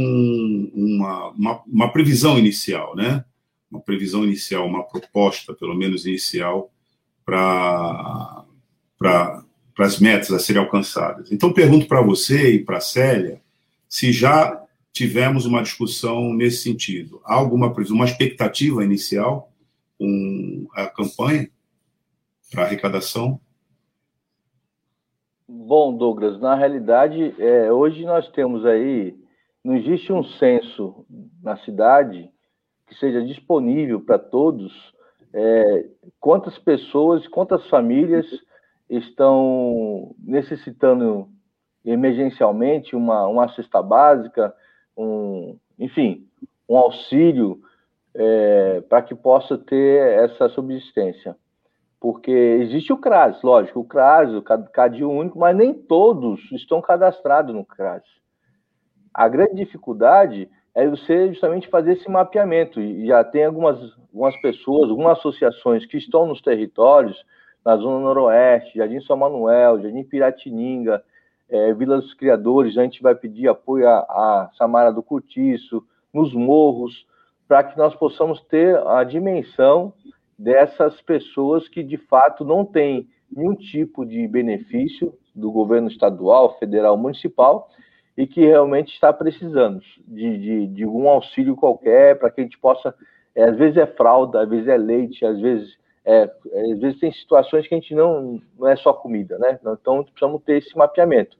C: uma, uma, uma previsão inicial, né? Uma previsão inicial, uma proposta, pelo menos inicial, para as metas a serem alcançadas. Então, pergunto para você e para a Célia se já tivemos uma discussão nesse sentido. Há alguma uma expectativa inicial com a campanha para arrecadação?
G: Bom, Douglas, na realidade, é, hoje nós temos aí, não existe um censo na cidade que seja disponível para todos é, quantas pessoas, quantas famílias estão necessitando emergencialmente uma, uma cesta básica, um, enfim, um auxílio é, para que possa ter essa subsistência. Porque existe o CRAS, lógico, o CRAS, o CAD único, mas nem todos estão cadastrados no CRAS. A grande dificuldade é você justamente fazer esse mapeamento. E já tem algumas, algumas pessoas, algumas associações que estão nos territórios, na Zona Noroeste, Jardim São Manuel, Jardim Piratininga, é, Vila dos Criadores, a gente vai pedir apoio à, à Samara do Curtiço, nos morros, para que nós possamos ter a dimensão dessas pessoas que de fato não têm nenhum tipo de benefício do governo estadual, federal, municipal e que realmente está precisando de, de, de um auxílio qualquer para que a gente possa, é, às vezes é fralda, às vezes é leite, às vezes é, às vezes tem situações que a gente não, não é só comida, né? Então precisamos ter esse mapeamento.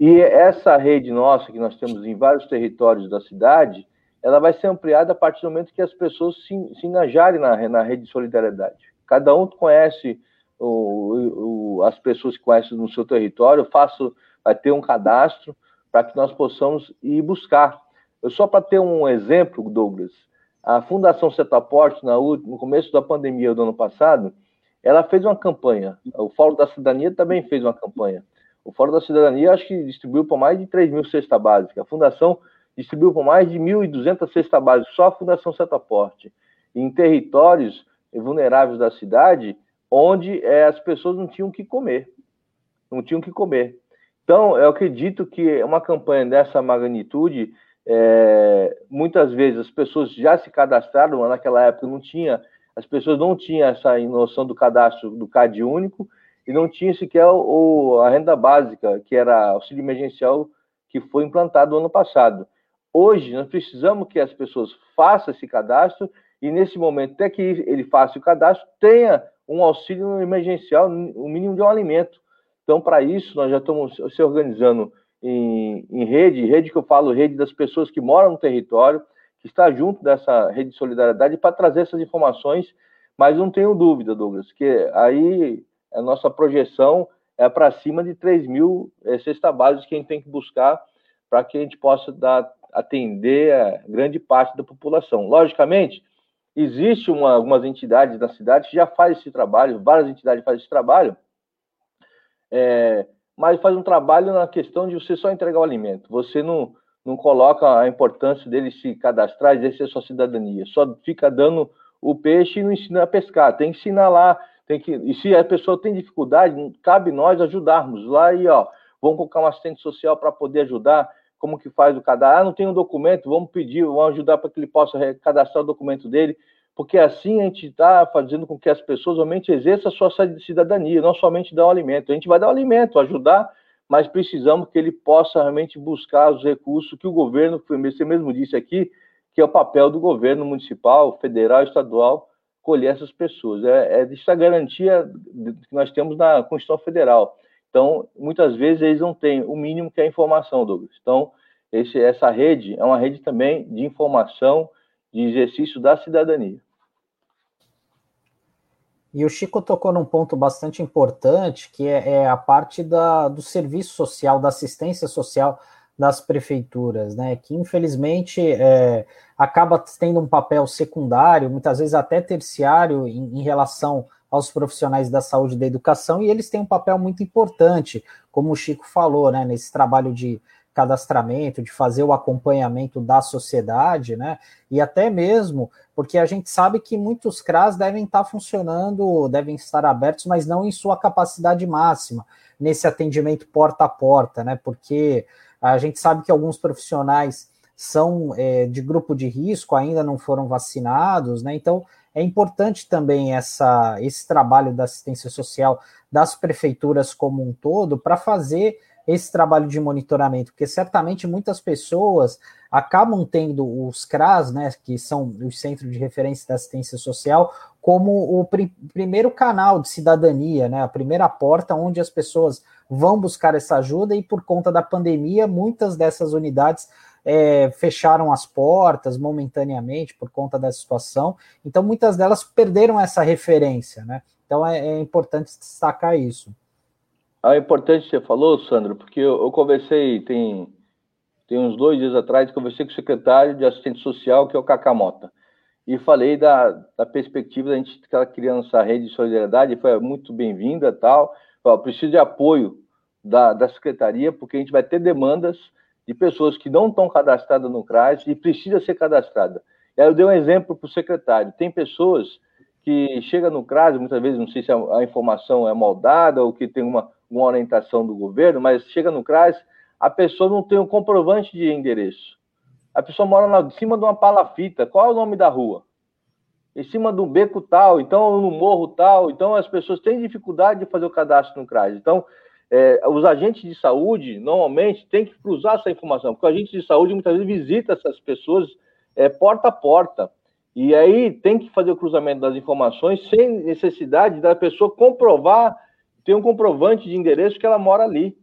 G: E essa rede nossa que nós temos em vários territórios da cidade, ela vai ser ampliada a partir do momento que as pessoas se, se engajarem na, na rede de solidariedade. Cada um conhece o, o, as pessoas que conhecem no seu território, faço, vai ter um cadastro para que nós possamos ir buscar. Eu só para ter um exemplo, Douglas, a Fundação Setaporte, no começo da pandemia do ano passado, ela fez uma campanha. O Fórum da Cidadania também fez uma campanha. O Fórum da Cidadania, acho que distribuiu para mais de 3 mil cestas básicas. A Fundação distribuiu para mais de 1.200 cestas básicas, só a Fundação Setaporte. Em territórios vulneráveis da cidade, onde é, as pessoas não tinham o que comer. Não tinham o que comer. Então, eu acredito que uma campanha dessa magnitude é, muitas vezes as pessoas já se cadastraram, mas naquela época não tinha, as pessoas não tinham essa noção do cadastro do CAD único e não tinha sequer o, a renda básica, que era auxílio emergencial, que foi implantado no ano passado. Hoje, nós precisamos que as pessoas façam esse cadastro e, nesse momento, até que ele faça o cadastro, tenha um auxílio emergencial, o um mínimo de um alimento. Então, para isso, nós já estamos se organizando em, em, rede, rede que eu falo, rede das pessoas que moram no território, que está junto dessa rede de solidariedade para trazer essas informações, mas não tenho dúvida, Douglas, que aí a nossa projeção é para cima de 3 mil é, cesta básicas que a gente tem que buscar para que a gente possa dar, atender a grande parte da população. Logicamente, existe uma, algumas entidades da cidade que já fazem esse trabalho, várias entidades fazem esse trabalho, é, mas faz um trabalho na questão de você só entregar o alimento. Você não, não coloca a importância dele se cadastrar, exercer sua cidadania. Só fica dando o peixe e não ensina a pescar. Tem que ensinar lá. Tem que, e se a pessoa tem dificuldade, cabe nós ajudarmos lá e ó, vamos colocar um assistente social para poder ajudar. Como que faz o cadastro? Ah, não tem um documento, vamos pedir, vamos ajudar para que ele possa cadastrar o documento dele porque assim a gente está fazendo com que as pessoas realmente exerçam a sua cidadania, não somente dar um alimento. A gente vai dar um alimento, ajudar, mas precisamos que ele possa realmente buscar os recursos que o governo, você mesmo disse aqui, que é o papel do governo municipal, federal, estadual, colher essas pessoas. É, é essa garantia que nós temos na Constituição Federal. Então, muitas vezes eles não têm o mínimo que é a informação, Douglas. Então, esse, essa rede é uma rede também de informação, de exercício da cidadania.
B: E o Chico tocou num ponto bastante importante, que é, é a parte da, do serviço social, da assistência social das prefeituras, né? Que infelizmente é, acaba tendo um papel secundário, muitas vezes até terciário, em, em relação aos profissionais da saúde e da educação, e eles têm um papel muito importante, como o Chico falou, né? Nesse trabalho de cadastramento, de fazer o acompanhamento da sociedade, né? E até mesmo porque a gente sabe que muitos CRAS devem estar funcionando, devem estar abertos, mas não em sua capacidade máxima, nesse atendimento porta a porta, né? Porque a gente sabe que alguns profissionais são é, de grupo de risco, ainda não foram vacinados, né? Então é importante também essa, esse trabalho da assistência social das prefeituras como um todo para fazer esse trabalho de monitoramento, porque certamente muitas pessoas acabam tendo os CRAS, né, que são os Centros de Referência da Assistência Social, como o pr primeiro canal de cidadania, né, a primeira porta onde as pessoas vão buscar essa ajuda e por conta da pandemia, muitas dessas unidades é, fecharam as portas momentaneamente por conta da situação, então muitas delas perderam essa referência, né, então é, é importante destacar isso.
G: É importante que você falou, Sandro, porque eu, eu, conversei, tem, tem uns dois dias atrás, conversei com o secretário de assistente social, que é o Cacamota, e falei da, da perspectiva da gente estar criando essa rede de solidariedade, foi muito bem-vinda tal. Eu preciso de apoio da, da secretaria, porque a gente vai ter demandas de pessoas que não estão cadastradas no CRAS e precisa ser cadastrada. Aí eu dei um exemplo para o secretário. Tem pessoas que chegam no CRAS, muitas vezes, não sei se a, a informação é moldada ou que tem uma, uma orientação do governo, mas chega no CRAS, a pessoa não tem um comprovante de endereço. A pessoa mora lá, em cima de uma palafita. Qual é o nome da rua? Em cima de um beco tal, então no morro tal. Então as pessoas têm dificuldade de fazer o cadastro no CRAS. Então, é, os agentes de saúde, normalmente, têm que cruzar essa informação, porque o agente de saúde muitas vezes visita essas pessoas é, porta a porta. E aí tem que fazer o cruzamento das informações sem necessidade da pessoa comprovar tem um comprovante de endereço que ela mora ali.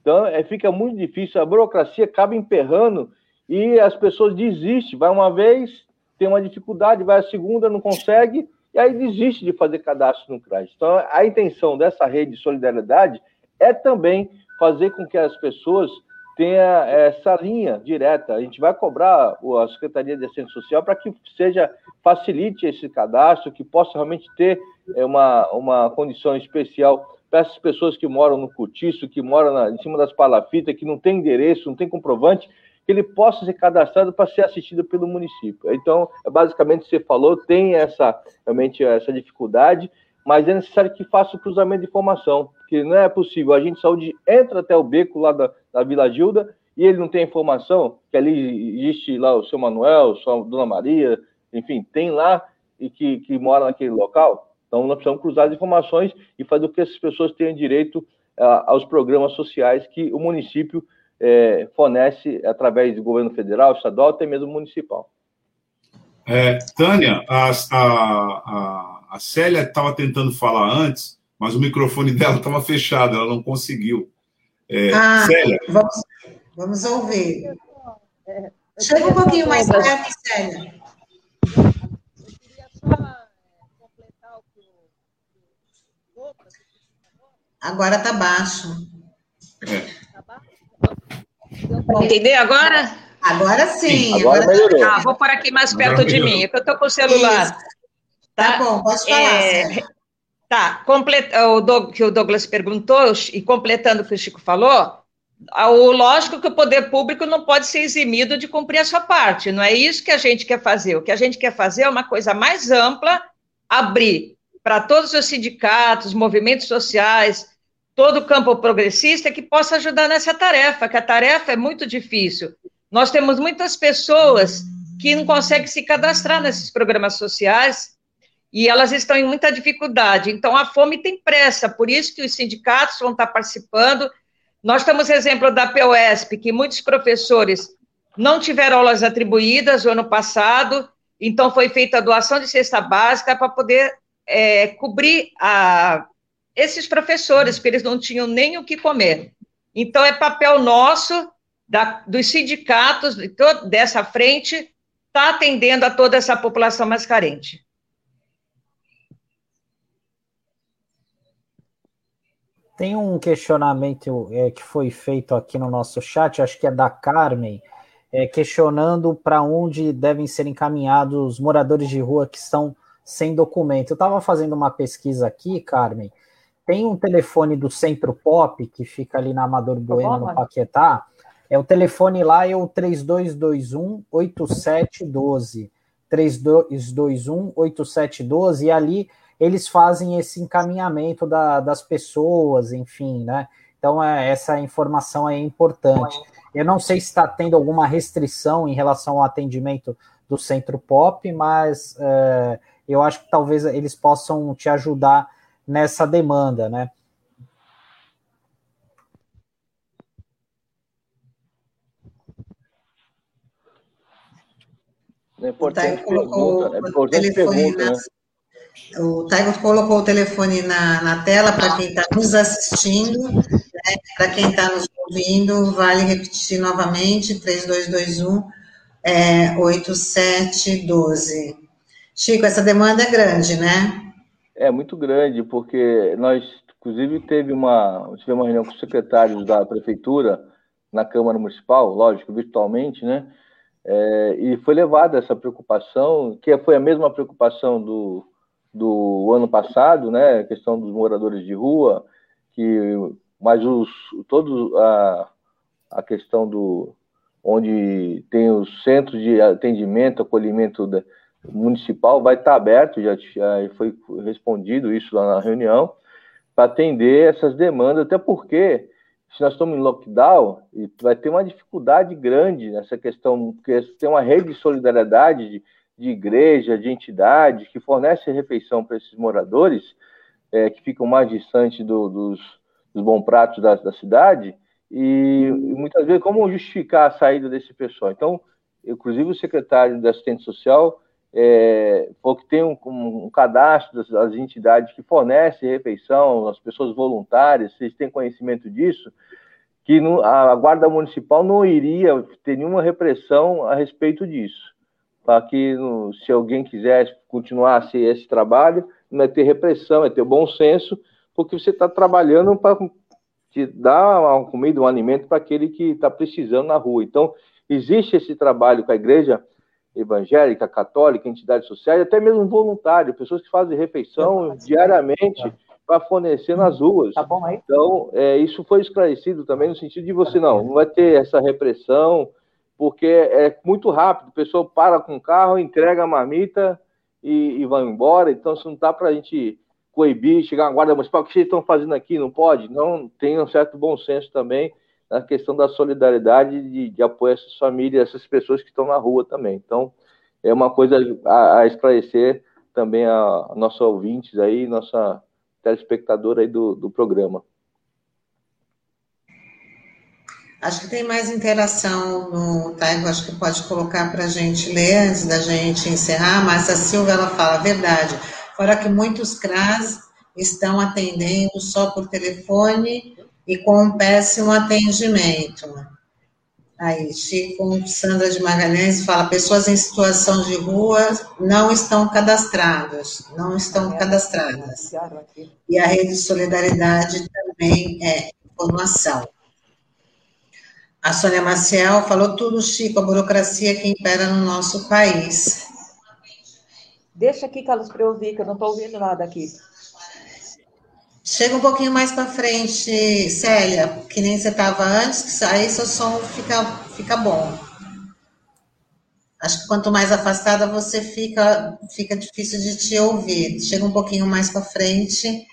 G: Então, é, fica muito difícil, a burocracia acaba emperrando e as pessoas desistem. Vai uma vez, tem uma dificuldade, vai a segunda, não consegue, e aí desiste de fazer cadastro no CRAS. Então, a intenção dessa rede de solidariedade é também fazer com que as pessoas tenham essa linha direta. A gente vai cobrar a Secretaria de Assistência Social para que seja facilite esse cadastro, que possa realmente ter é, uma, uma condição especial para essas pessoas que moram no cortiço, que moram na, em cima das palafitas, que não tem endereço, não tem comprovante, que ele possa ser cadastrado para ser assistido pelo município. Então, é basicamente, você falou, tem essa realmente essa dificuldade, mas é necessário que faça o cruzamento de informação, porque não é possível. A gente de saúde entra até o beco lá da, da Vila Gilda e ele não tem informação que ali existe lá o seu Manuel, sua Dona Maria, enfim, tem lá e que, que mora naquele local. Então, nós precisamos cruzar as informações e fazer com que essas pessoas tenham direito uh, aos programas sociais que o município é, fornece através do governo federal, estadual, até mesmo municipal.
C: É, Tânia, a, a, a, a Célia estava tentando falar antes, mas o microfone dela estava fechado, ela não conseguiu.
A: É, ah, Célia. Vamos, vamos ouvir. Chega um pouquinho mais perto, Célia. Agora está baixo.
H: É. Entender agora?
A: Agora sim.
G: Agora, agora melhorou.
H: Ah, vou pôr aqui mais perto de mim, é que eu estou com o celular.
A: Tá? tá bom, pode falar. É,
H: tá, completa, o Doug, que o Douglas perguntou, e completando o que o Chico falou, o lógico que o poder público não pode ser eximido de cumprir a sua parte, não é isso que a gente quer fazer. O que a gente quer fazer é uma coisa mais ampla, abrir para todos os sindicatos, movimentos sociais, todo o campo progressista que possa ajudar nessa tarefa, que a tarefa é muito difícil. Nós temos muitas pessoas que não conseguem se cadastrar nesses programas sociais e elas estão em muita dificuldade. Então, a fome tem pressa, por isso que os sindicatos vão estar participando. Nós temos exemplo da POSP, que muitos professores não tiveram aulas atribuídas o ano passado, então foi feita a doação de cesta básica para poder é, cobrir a, esses professores, porque eles não tinham nem o que comer. Então, é papel nosso, da, dos sindicatos, de dessa frente, estar tá atendendo a toda essa população mais carente.
B: Tem um questionamento é, que foi feito aqui no nosso chat, acho que é da Carmen, é, questionando para onde devem ser encaminhados os moradores de rua que estão sem documento. Eu estava fazendo uma pesquisa aqui, Carmen, tem um telefone do Centro Pop, que fica ali na Amador Bueno, no Paquetá. É o telefone lá é o 3221 8712. 3221 8712 e ali eles fazem esse encaminhamento da, das pessoas, enfim, né? Então é, essa informação é importante. Eu não sei se está tendo alguma restrição em relação ao atendimento do Centro Pop, mas é, eu acho que talvez eles possam te ajudar nessa demanda, né?
G: É importante o pergunta, é importante pergunta, né?
A: O colocou o telefone na, na tela para quem está nos assistindo, né? para quem está nos ouvindo, vale repetir novamente, 3221 é, 8712. Chico, essa demanda é grande, né?
G: É muito grande, porque nós, inclusive, teve uma, tivemos uma reunião com os secretários da prefeitura na Câmara Municipal, lógico, virtualmente, né? É, e foi levada essa preocupação, que foi a mesma preocupação do, do ano passado, né? A questão dos moradores de rua, que mas os todos a, a questão do onde tem os centros de atendimento, acolhimento da, municipal vai estar aberto, já, foi respondido isso lá na reunião, para atender essas demandas, até porque se nós estamos em lockdown, vai ter uma dificuldade grande nessa questão, porque tem uma rede de solidariedade de, de igreja, de entidade, que fornece refeição para esses moradores, é, que ficam mais distantes do, dos, dos bons pratos da, da cidade, e, e, muitas vezes como justificar a saída desse pessoal. Então, inclusive o secretário da assistência social é, que tem um, um, cadastro das, das, entidades que fornecem refeição, as pessoas voluntárias, vocês têm conhecimento disso, que a, a, Guarda Municipal não iria ter nenhuma repressão a respeito disso. Para que, se alguém quiser continuar esse trabalho, não é ter repressão, é ter bom senso, porque você está trabalhando para dar uma comida, um alimento para aquele que está precisando na rua. Então, existe esse trabalho com a igreja evangélica, católica, entidades sociais, até mesmo voluntário, pessoas que fazem refeição diariamente para fornecer nas ruas. Tá então, é, isso foi esclarecido também no sentido de você não, não vai ter essa repressão, porque é muito rápido, a pessoa para com o carro, entrega a marmita e, e vai embora, então isso não dá para a gente coibir, chegar na guarda municipal, o que vocês estão fazendo aqui? Não pode? Não, tem um certo bom senso também na questão da solidariedade de, de apoio a essas famílias, essas pessoas que estão na rua também. Então, é uma coisa a, a esclarecer também a, a nossos ouvintes aí, nossa telespectadora aí do, do programa.
A: Acho que tem mais interação no Taigo, acho que pode colocar para a gente ler antes da gente encerrar, mas a Silvia ela fala a verdade. Fora que muitos CRAS estão atendendo só por telefone e com um péssimo atendimento. Aí, Chico Sandra de Magalhães fala: pessoas em situação de rua não estão cadastradas, não estão cadastradas. E a rede de solidariedade também é informação. A Sônia Maciel falou tudo, Chico, a burocracia que impera no nosso país.
H: Deixa aqui, Carlos, para eu ouvir, que eu não estou ouvindo nada aqui.
A: Chega um pouquinho mais para frente, Célia, que nem você estava antes, aí seu som fica, fica bom. Acho que quanto mais afastada você fica, fica difícil de te ouvir. Chega um pouquinho mais para frente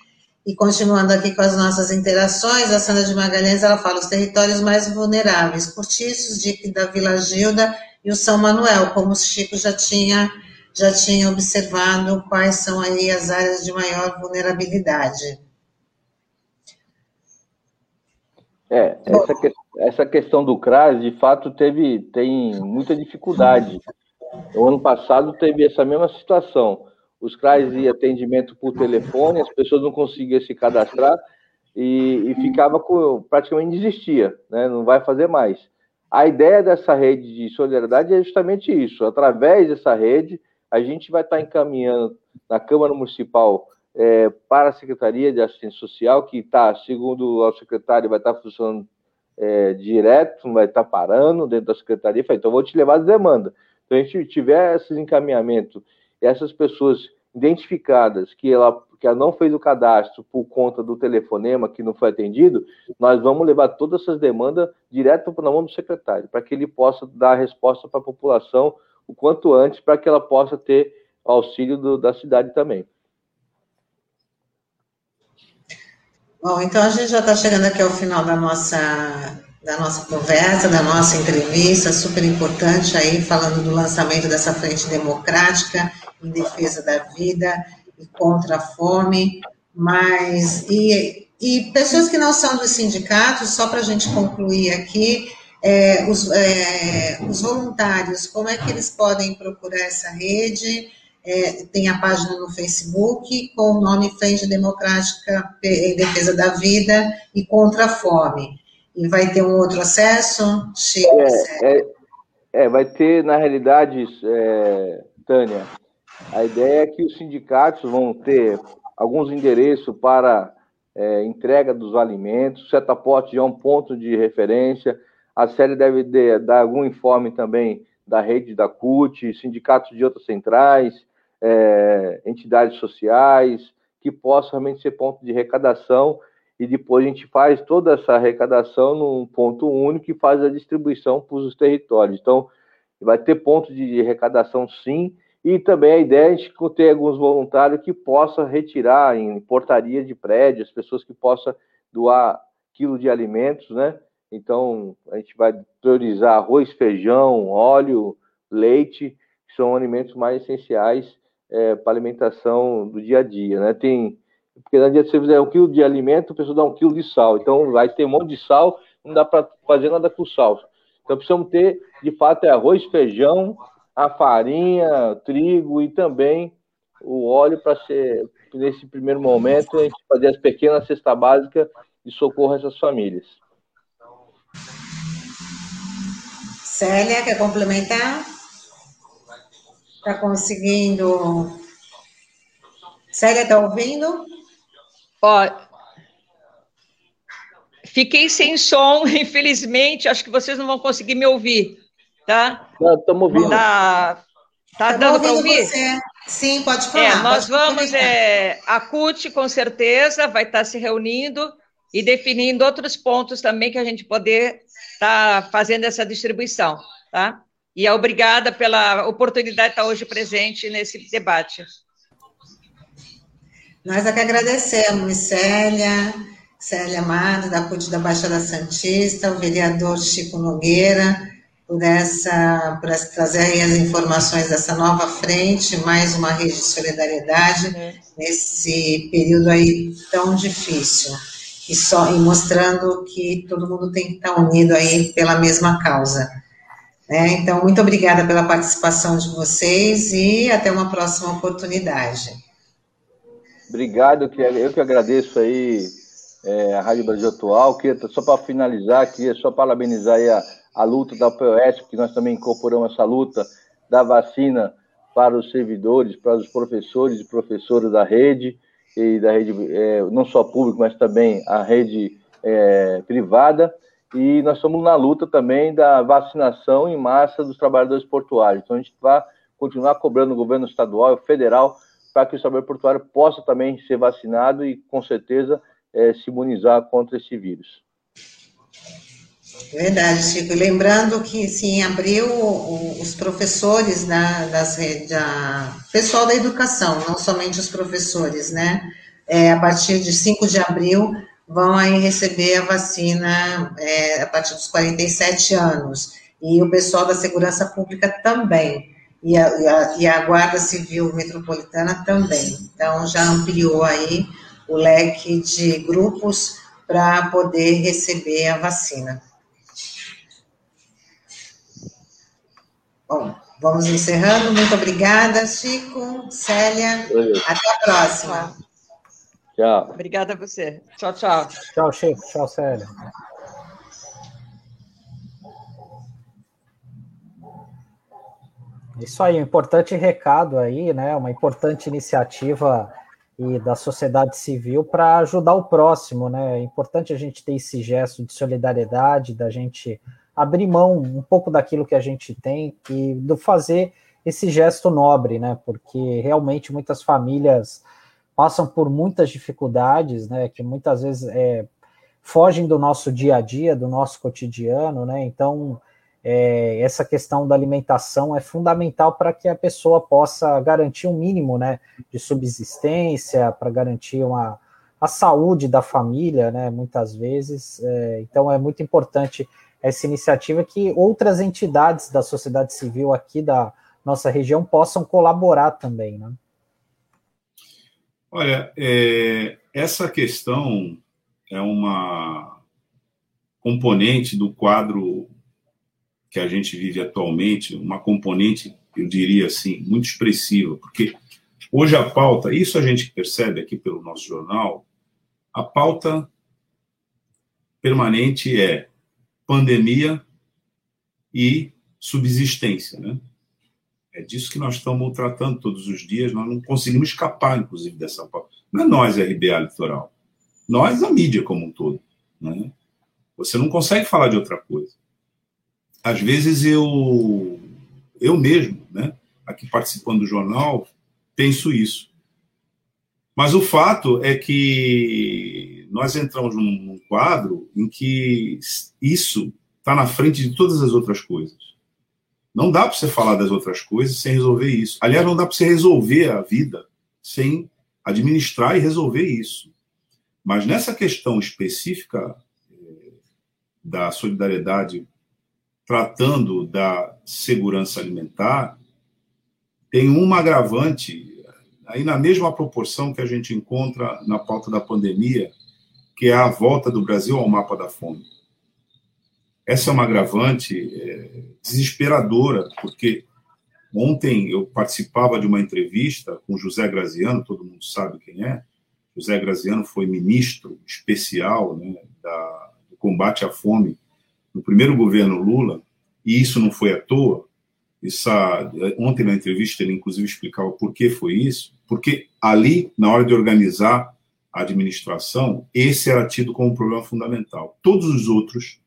A: e continuando aqui com as nossas interações, a Sandra de Magalhães ela fala os territórios mais vulneráveis, cortiços, Dique da Vila Gilda e o São Manuel, como o Chico já tinha já tinha observado quais são aí as áreas de maior vulnerabilidade.
G: É, essa, essa questão do CRAS, de fato, teve, tem muita dificuldade. O ano passado teve essa mesma situação os CRAs e atendimento por telefone, as pessoas não conseguiam se cadastrar e, e ficava com, praticamente desistia, né? não vai fazer mais. A ideia dessa rede de solidariedade é justamente isso. Através dessa rede, a gente vai estar encaminhando na Câmara Municipal é, para a Secretaria de Assistência Social, que está, segundo o secretário, vai estar funcionando é, direto, não vai estar parando dentro da Secretaria. Então, vou te levar a demanda. Então, a gente tiver esses encaminhamentos essas pessoas identificadas que ela, que ela não fez o cadastro por conta do telefonema que não foi atendido, nós vamos levar todas essas demandas direto na mão do secretário, para que ele possa dar a resposta para a população o quanto antes, para que ela possa ter auxílio do, da cidade também.
A: Bom, então a gente já está chegando aqui ao final da nossa da nossa conversa, da nossa entrevista, super importante aí, falando do lançamento dessa frente democrática em defesa da vida e contra a fome, mas e, e pessoas que não são dos sindicatos, só para a gente concluir aqui, é, os, é, os, voluntários, como é que eles podem procurar essa rede? É, tem a página no Facebook com o nome Frente Democrática em Defesa da Vida e contra a Fome. E vai ter um outro acesso?
G: Chico, é, é, é, vai ter, na realidade, é, Tânia, a ideia é que os sindicatos vão ter alguns endereços para é, entrega dos alimentos, o setaporte é um ponto de referência, a série deve de, dar algum informe também da rede da CUT, sindicatos de outras centrais, é, entidades sociais, que possam realmente ser ponto de arrecadação e depois a gente faz toda essa arrecadação num ponto único e faz a distribuição para os territórios. Então, vai ter ponto de arrecadação sim, e também a ideia é a gente ter alguns voluntários que possam retirar em portaria de prédios, pessoas que possam doar quilo de alimentos, né? Então, a gente vai priorizar arroz, feijão, óleo, leite, que são alimentos mais essenciais é, para alimentação do dia a dia, né? Tem porque não adianta você fizer um quilo de alimento, a pessoa dá um quilo de sal. Então, vai ter um monte de sal, não dá para fazer nada com sal. Então, precisamos ter, de fato, é arroz, feijão, a farinha, trigo e também o óleo para ser, nesse primeiro momento, a gente fazer as pequenas cestas básicas de socorro a essas famílias.
A: Célia, quer complementar? Está conseguindo? Célia, está ouvindo?
H: Ó, fiquei sem som, infelizmente, acho que vocês não vão conseguir me ouvir, tá?
G: Estamos ouvindo.
H: Tá, tá dando para ouvir?
A: Você. Sim, pode falar.
H: É, nós vamos, é, a CUT, com certeza, vai estar se reunindo e definindo outros pontos também que a gente poder estar tá fazendo essa distribuição, tá? E obrigada pela oportunidade de estar hoje presente nesse debate.
A: Nós é que agradecemos, Célia, Célia Amado, da CUT da Baixada Santista, o vereador Chico Nogueira, por, essa, por essa, trazer as informações dessa nova frente, mais uma rede de solidariedade, é. nesse período aí tão difícil. e, só, e mostrando que todo mundo tem que estar unido aí pela mesma causa. É, então, muito obrigada pela participação de vocês e até uma próxima oportunidade.
G: Obrigado, eu que agradeço aí é, a Rádio Brasil Atual. Queria, só para finalizar, queria só parabenizar a, a luta da POS, porque nós também incorporamos essa luta da vacina para os servidores, para os professores e professoras da rede, e da rede é, não só pública, mas também a rede é, privada. E nós estamos na luta também da vacinação em massa dos trabalhadores portuários. Então a gente vai continuar cobrando o governo estadual e federal para que o trabalhador portuário possa também ser vacinado e, com certeza, é, se imunizar contra esse vírus.
A: Verdade, Chico. Lembrando que, sim, em abril, os professores da, das da, pessoal da educação, não somente os professores, né? É, a partir de 5 de abril, vão aí receber a vacina é, a partir dos 47 anos. E o pessoal da segurança pública também. E a, e a, e a Guarda Civil Metropolitana também. Então, já ampliou aí o leque de grupos para poder receber a vacina. Bom, vamos encerrando. Muito obrigada, Chico, Célia. Até a próxima.
H: Tchau. Obrigada a você. Tchau, tchau.
B: Tchau, Chico. Tchau, Célia. Isso aí, um importante recado aí, né? Uma importante iniciativa e da sociedade civil para ajudar o próximo, né? É importante a gente ter esse gesto de solidariedade, da gente abrir mão um pouco daquilo que a gente tem e do fazer esse gesto nobre, né? Porque realmente muitas famílias passam por muitas dificuldades, né? Que muitas vezes é, fogem do nosso dia a dia, do nosso cotidiano, né? Então é, essa questão da alimentação é fundamental para que a pessoa possa garantir um mínimo né, de subsistência, para garantir uma, a saúde da família, né, muitas vezes. É, então, é muito importante essa iniciativa que outras entidades da sociedade civil aqui da nossa região possam colaborar também. Né?
C: Olha, é, essa questão é uma componente do quadro que a gente vive atualmente, uma componente, eu diria assim, muito expressiva, porque hoje a pauta, isso a gente percebe aqui pelo nosso jornal, a pauta permanente é pandemia e subsistência, né? É disso que nós estamos tratando todos os dias, nós não conseguimos escapar, inclusive, dessa pauta. Não é nós, RBA Litoral. Nós, a mídia como um todo. Né? Você não consegue falar de outra coisa às vezes eu, eu mesmo, né, aqui participando do jornal, penso isso. Mas o fato é que nós entramos num quadro em que isso está na frente de todas as outras coisas. Não dá para você falar das outras coisas sem resolver isso. Aliás, não dá para você resolver a vida sem administrar e resolver isso. Mas nessa questão específica eh, da solidariedade tratando da segurança alimentar, tem uma agravante, aí na mesma proporção que a gente encontra na pauta da pandemia, que é a volta do Brasil ao mapa da fome. Essa é uma agravante é, desesperadora, porque ontem eu participava de uma entrevista com José Graziano, todo mundo sabe quem é. José Graziano foi ministro especial né, da, do combate à fome no primeiro governo Lula, e isso não foi à toa, essa, ontem na entrevista ele inclusive explicava por que foi isso, porque ali, na hora de organizar a administração, esse era tido como um problema fundamental. Todos os outros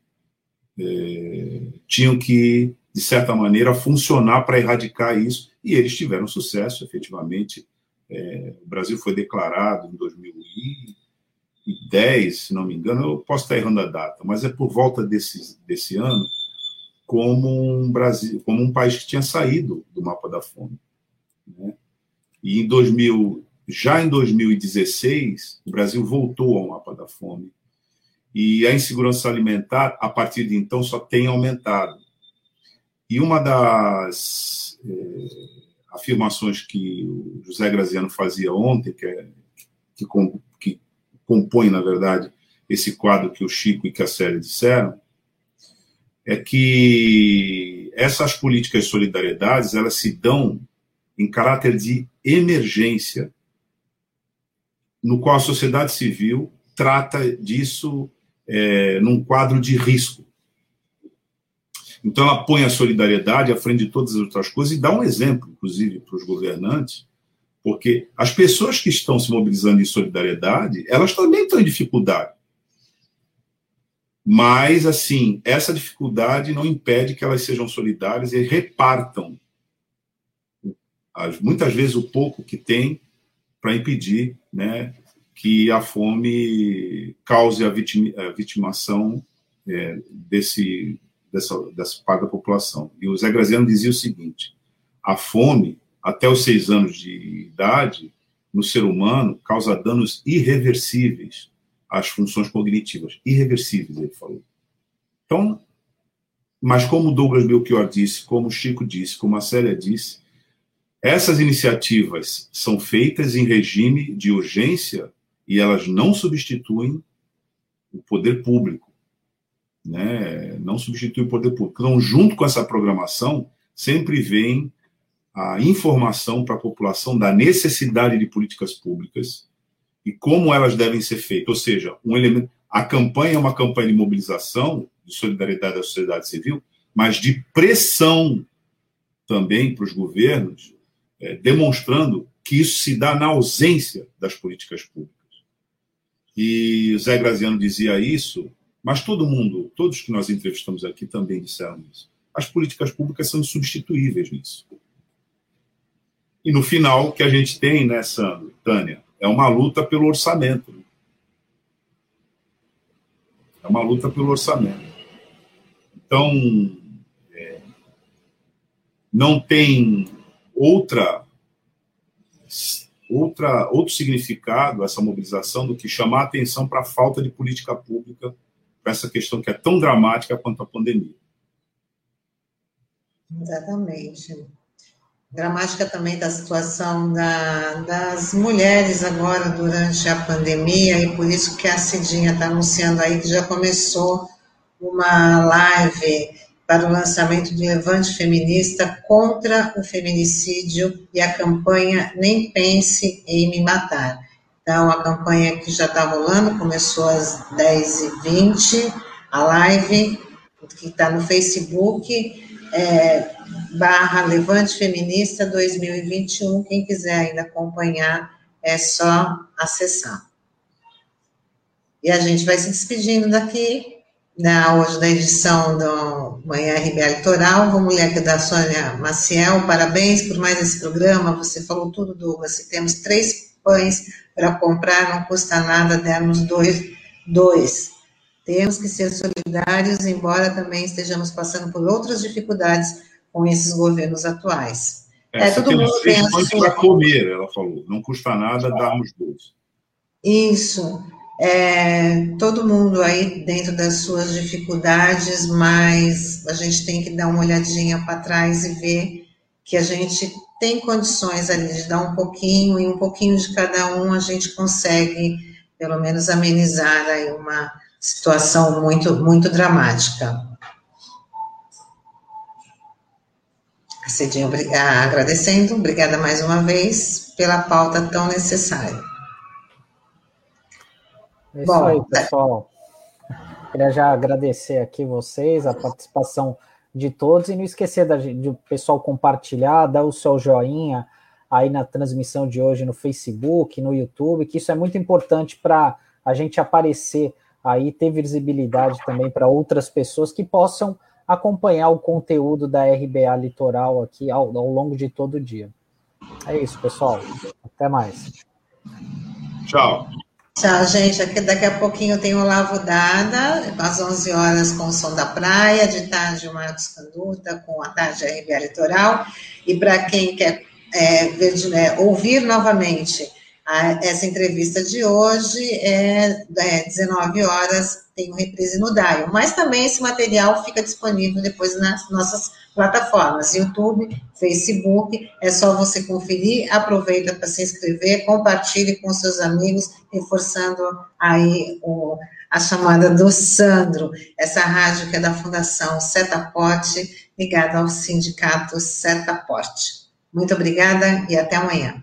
C: é, tinham que, de certa maneira, funcionar para erradicar isso, e eles tiveram sucesso, efetivamente. É, o Brasil foi declarado em 2000 2010, se não me engano, eu posso estar errando a data, mas é por volta desse, desse ano, como um Brasil, como um país que tinha saído do mapa da fome. Né? E em 2000, já em 2016, o Brasil voltou ao mapa da fome. E a insegurança alimentar, a partir de então, só tem aumentado. E uma das é, afirmações que o José Graziano fazia ontem, que, é, que, que compõe, na verdade, esse quadro que o Chico e que a Célia disseram, é que essas políticas de solidariedade elas se dão em caráter de emergência, no qual a sociedade civil trata disso é, num quadro de risco. Então, ela põe a solidariedade à frente de todas as outras coisas e dá um exemplo, inclusive, para os governantes, porque as pessoas que estão se mobilizando em solidariedade, elas também estão em dificuldade. Mas, assim, essa dificuldade não impede que elas sejam solidárias e repartam, muitas vezes, o pouco que têm para impedir né, que a fome cause a, vitimação é, desse, dessa, dessa parte da população. E o Zé Graziano dizia o seguinte: a fome, até os seis anos de idade, no ser humano, causa danos irreversíveis às funções cognitivas. Irreversíveis, ele falou. Então, mas como Douglas Belchior disse, como Chico disse, como a Célia disse, essas iniciativas são feitas em regime de urgência e elas não substituem o poder público, né? Não substitui o poder público. Então, junto com essa programação, sempre vem a informação para a população da necessidade de políticas públicas e como elas devem ser feitas. Ou seja, um elemento, a campanha é uma campanha de mobilização, de solidariedade da sociedade civil, mas de pressão também para os governos, é, demonstrando que isso se dá na ausência das políticas públicas. E o Zé Graziano dizia isso, mas todo mundo, todos que nós entrevistamos aqui também disseram isso. As políticas públicas são insubstituíveis nisso. E no final, o que a gente tem nessa, Tânia, é uma luta pelo orçamento. É uma luta pelo orçamento. Então, é, não tem outra outra, outro significado essa mobilização do que chamar a atenção para a falta de política pública para essa questão que é tão dramática quanto a pandemia.
A: Exatamente. Dramática também da situação da, das mulheres agora durante a pandemia, e por isso que a Cidinha está anunciando aí que já começou uma live para o lançamento do Levante Feminista contra o feminicídio e a campanha Nem Pense em Me Matar. Então, a campanha que já está rolando, começou às 10h20, a live, que está no Facebook, é, barra Levante Feminista 2021. Quem quiser ainda acompanhar, é só acessar. E a gente vai se despedindo daqui da, hoje da edição do Manhã RBA Litoral. Vamos ler aqui da Sônia Maciel. Parabéns por mais esse programa. Você falou tudo, Douglas. Se temos três pães para comprar, não custa nada dermos dois. dois. Temos que ser solidários, embora também estejamos passando por outras dificuldades com esses governos atuais.
C: É, é todo mundo três pães para comer, ela falou. Não custa nada darmos dois.
A: Isso é, todo mundo aí dentro das suas dificuldades, mas a gente tem que dar uma olhadinha para trás e ver que a gente tem condições ali de dar um pouquinho e um pouquinho de cada um a gente consegue pelo menos amenizar aí uma situação muito muito dramática. Cidinha, agradecendo, obrigada mais uma vez pela pauta tão necessária.
B: É isso Bom, aí, pessoal. Queria já agradecer aqui vocês, a participação de todos, e não esquecer da, de o pessoal compartilhar, dar o seu joinha aí na transmissão de hoje no Facebook, no YouTube, que isso é muito importante para a gente aparecer aí, ter visibilidade também para outras pessoas que possam acompanhar o conteúdo da RBA Litoral aqui ao, ao longo de todo o dia. É isso, pessoal. Até mais.
C: Tchau.
A: Tchau, gente. Aqui, daqui a pouquinho tem o Lavo Dada, às 11 horas com o Som da Praia, de tarde o Marcos Canduta com a tarde RBA Litoral. E para quem quer é, ver, é, ouvir novamente essa entrevista de hoje, é, é 19 horas, tem o reprise no Dial. Mas também esse material fica disponível depois nas nossas plataformas, YouTube, Facebook, é só você conferir, aproveita para se inscrever, compartilhe com seus amigos, reforçando aí o, a a chamada do Sandro, essa rádio que é da Fundação Setaporte, ligada ao Sindicato Setaporte. Muito obrigada e até amanhã.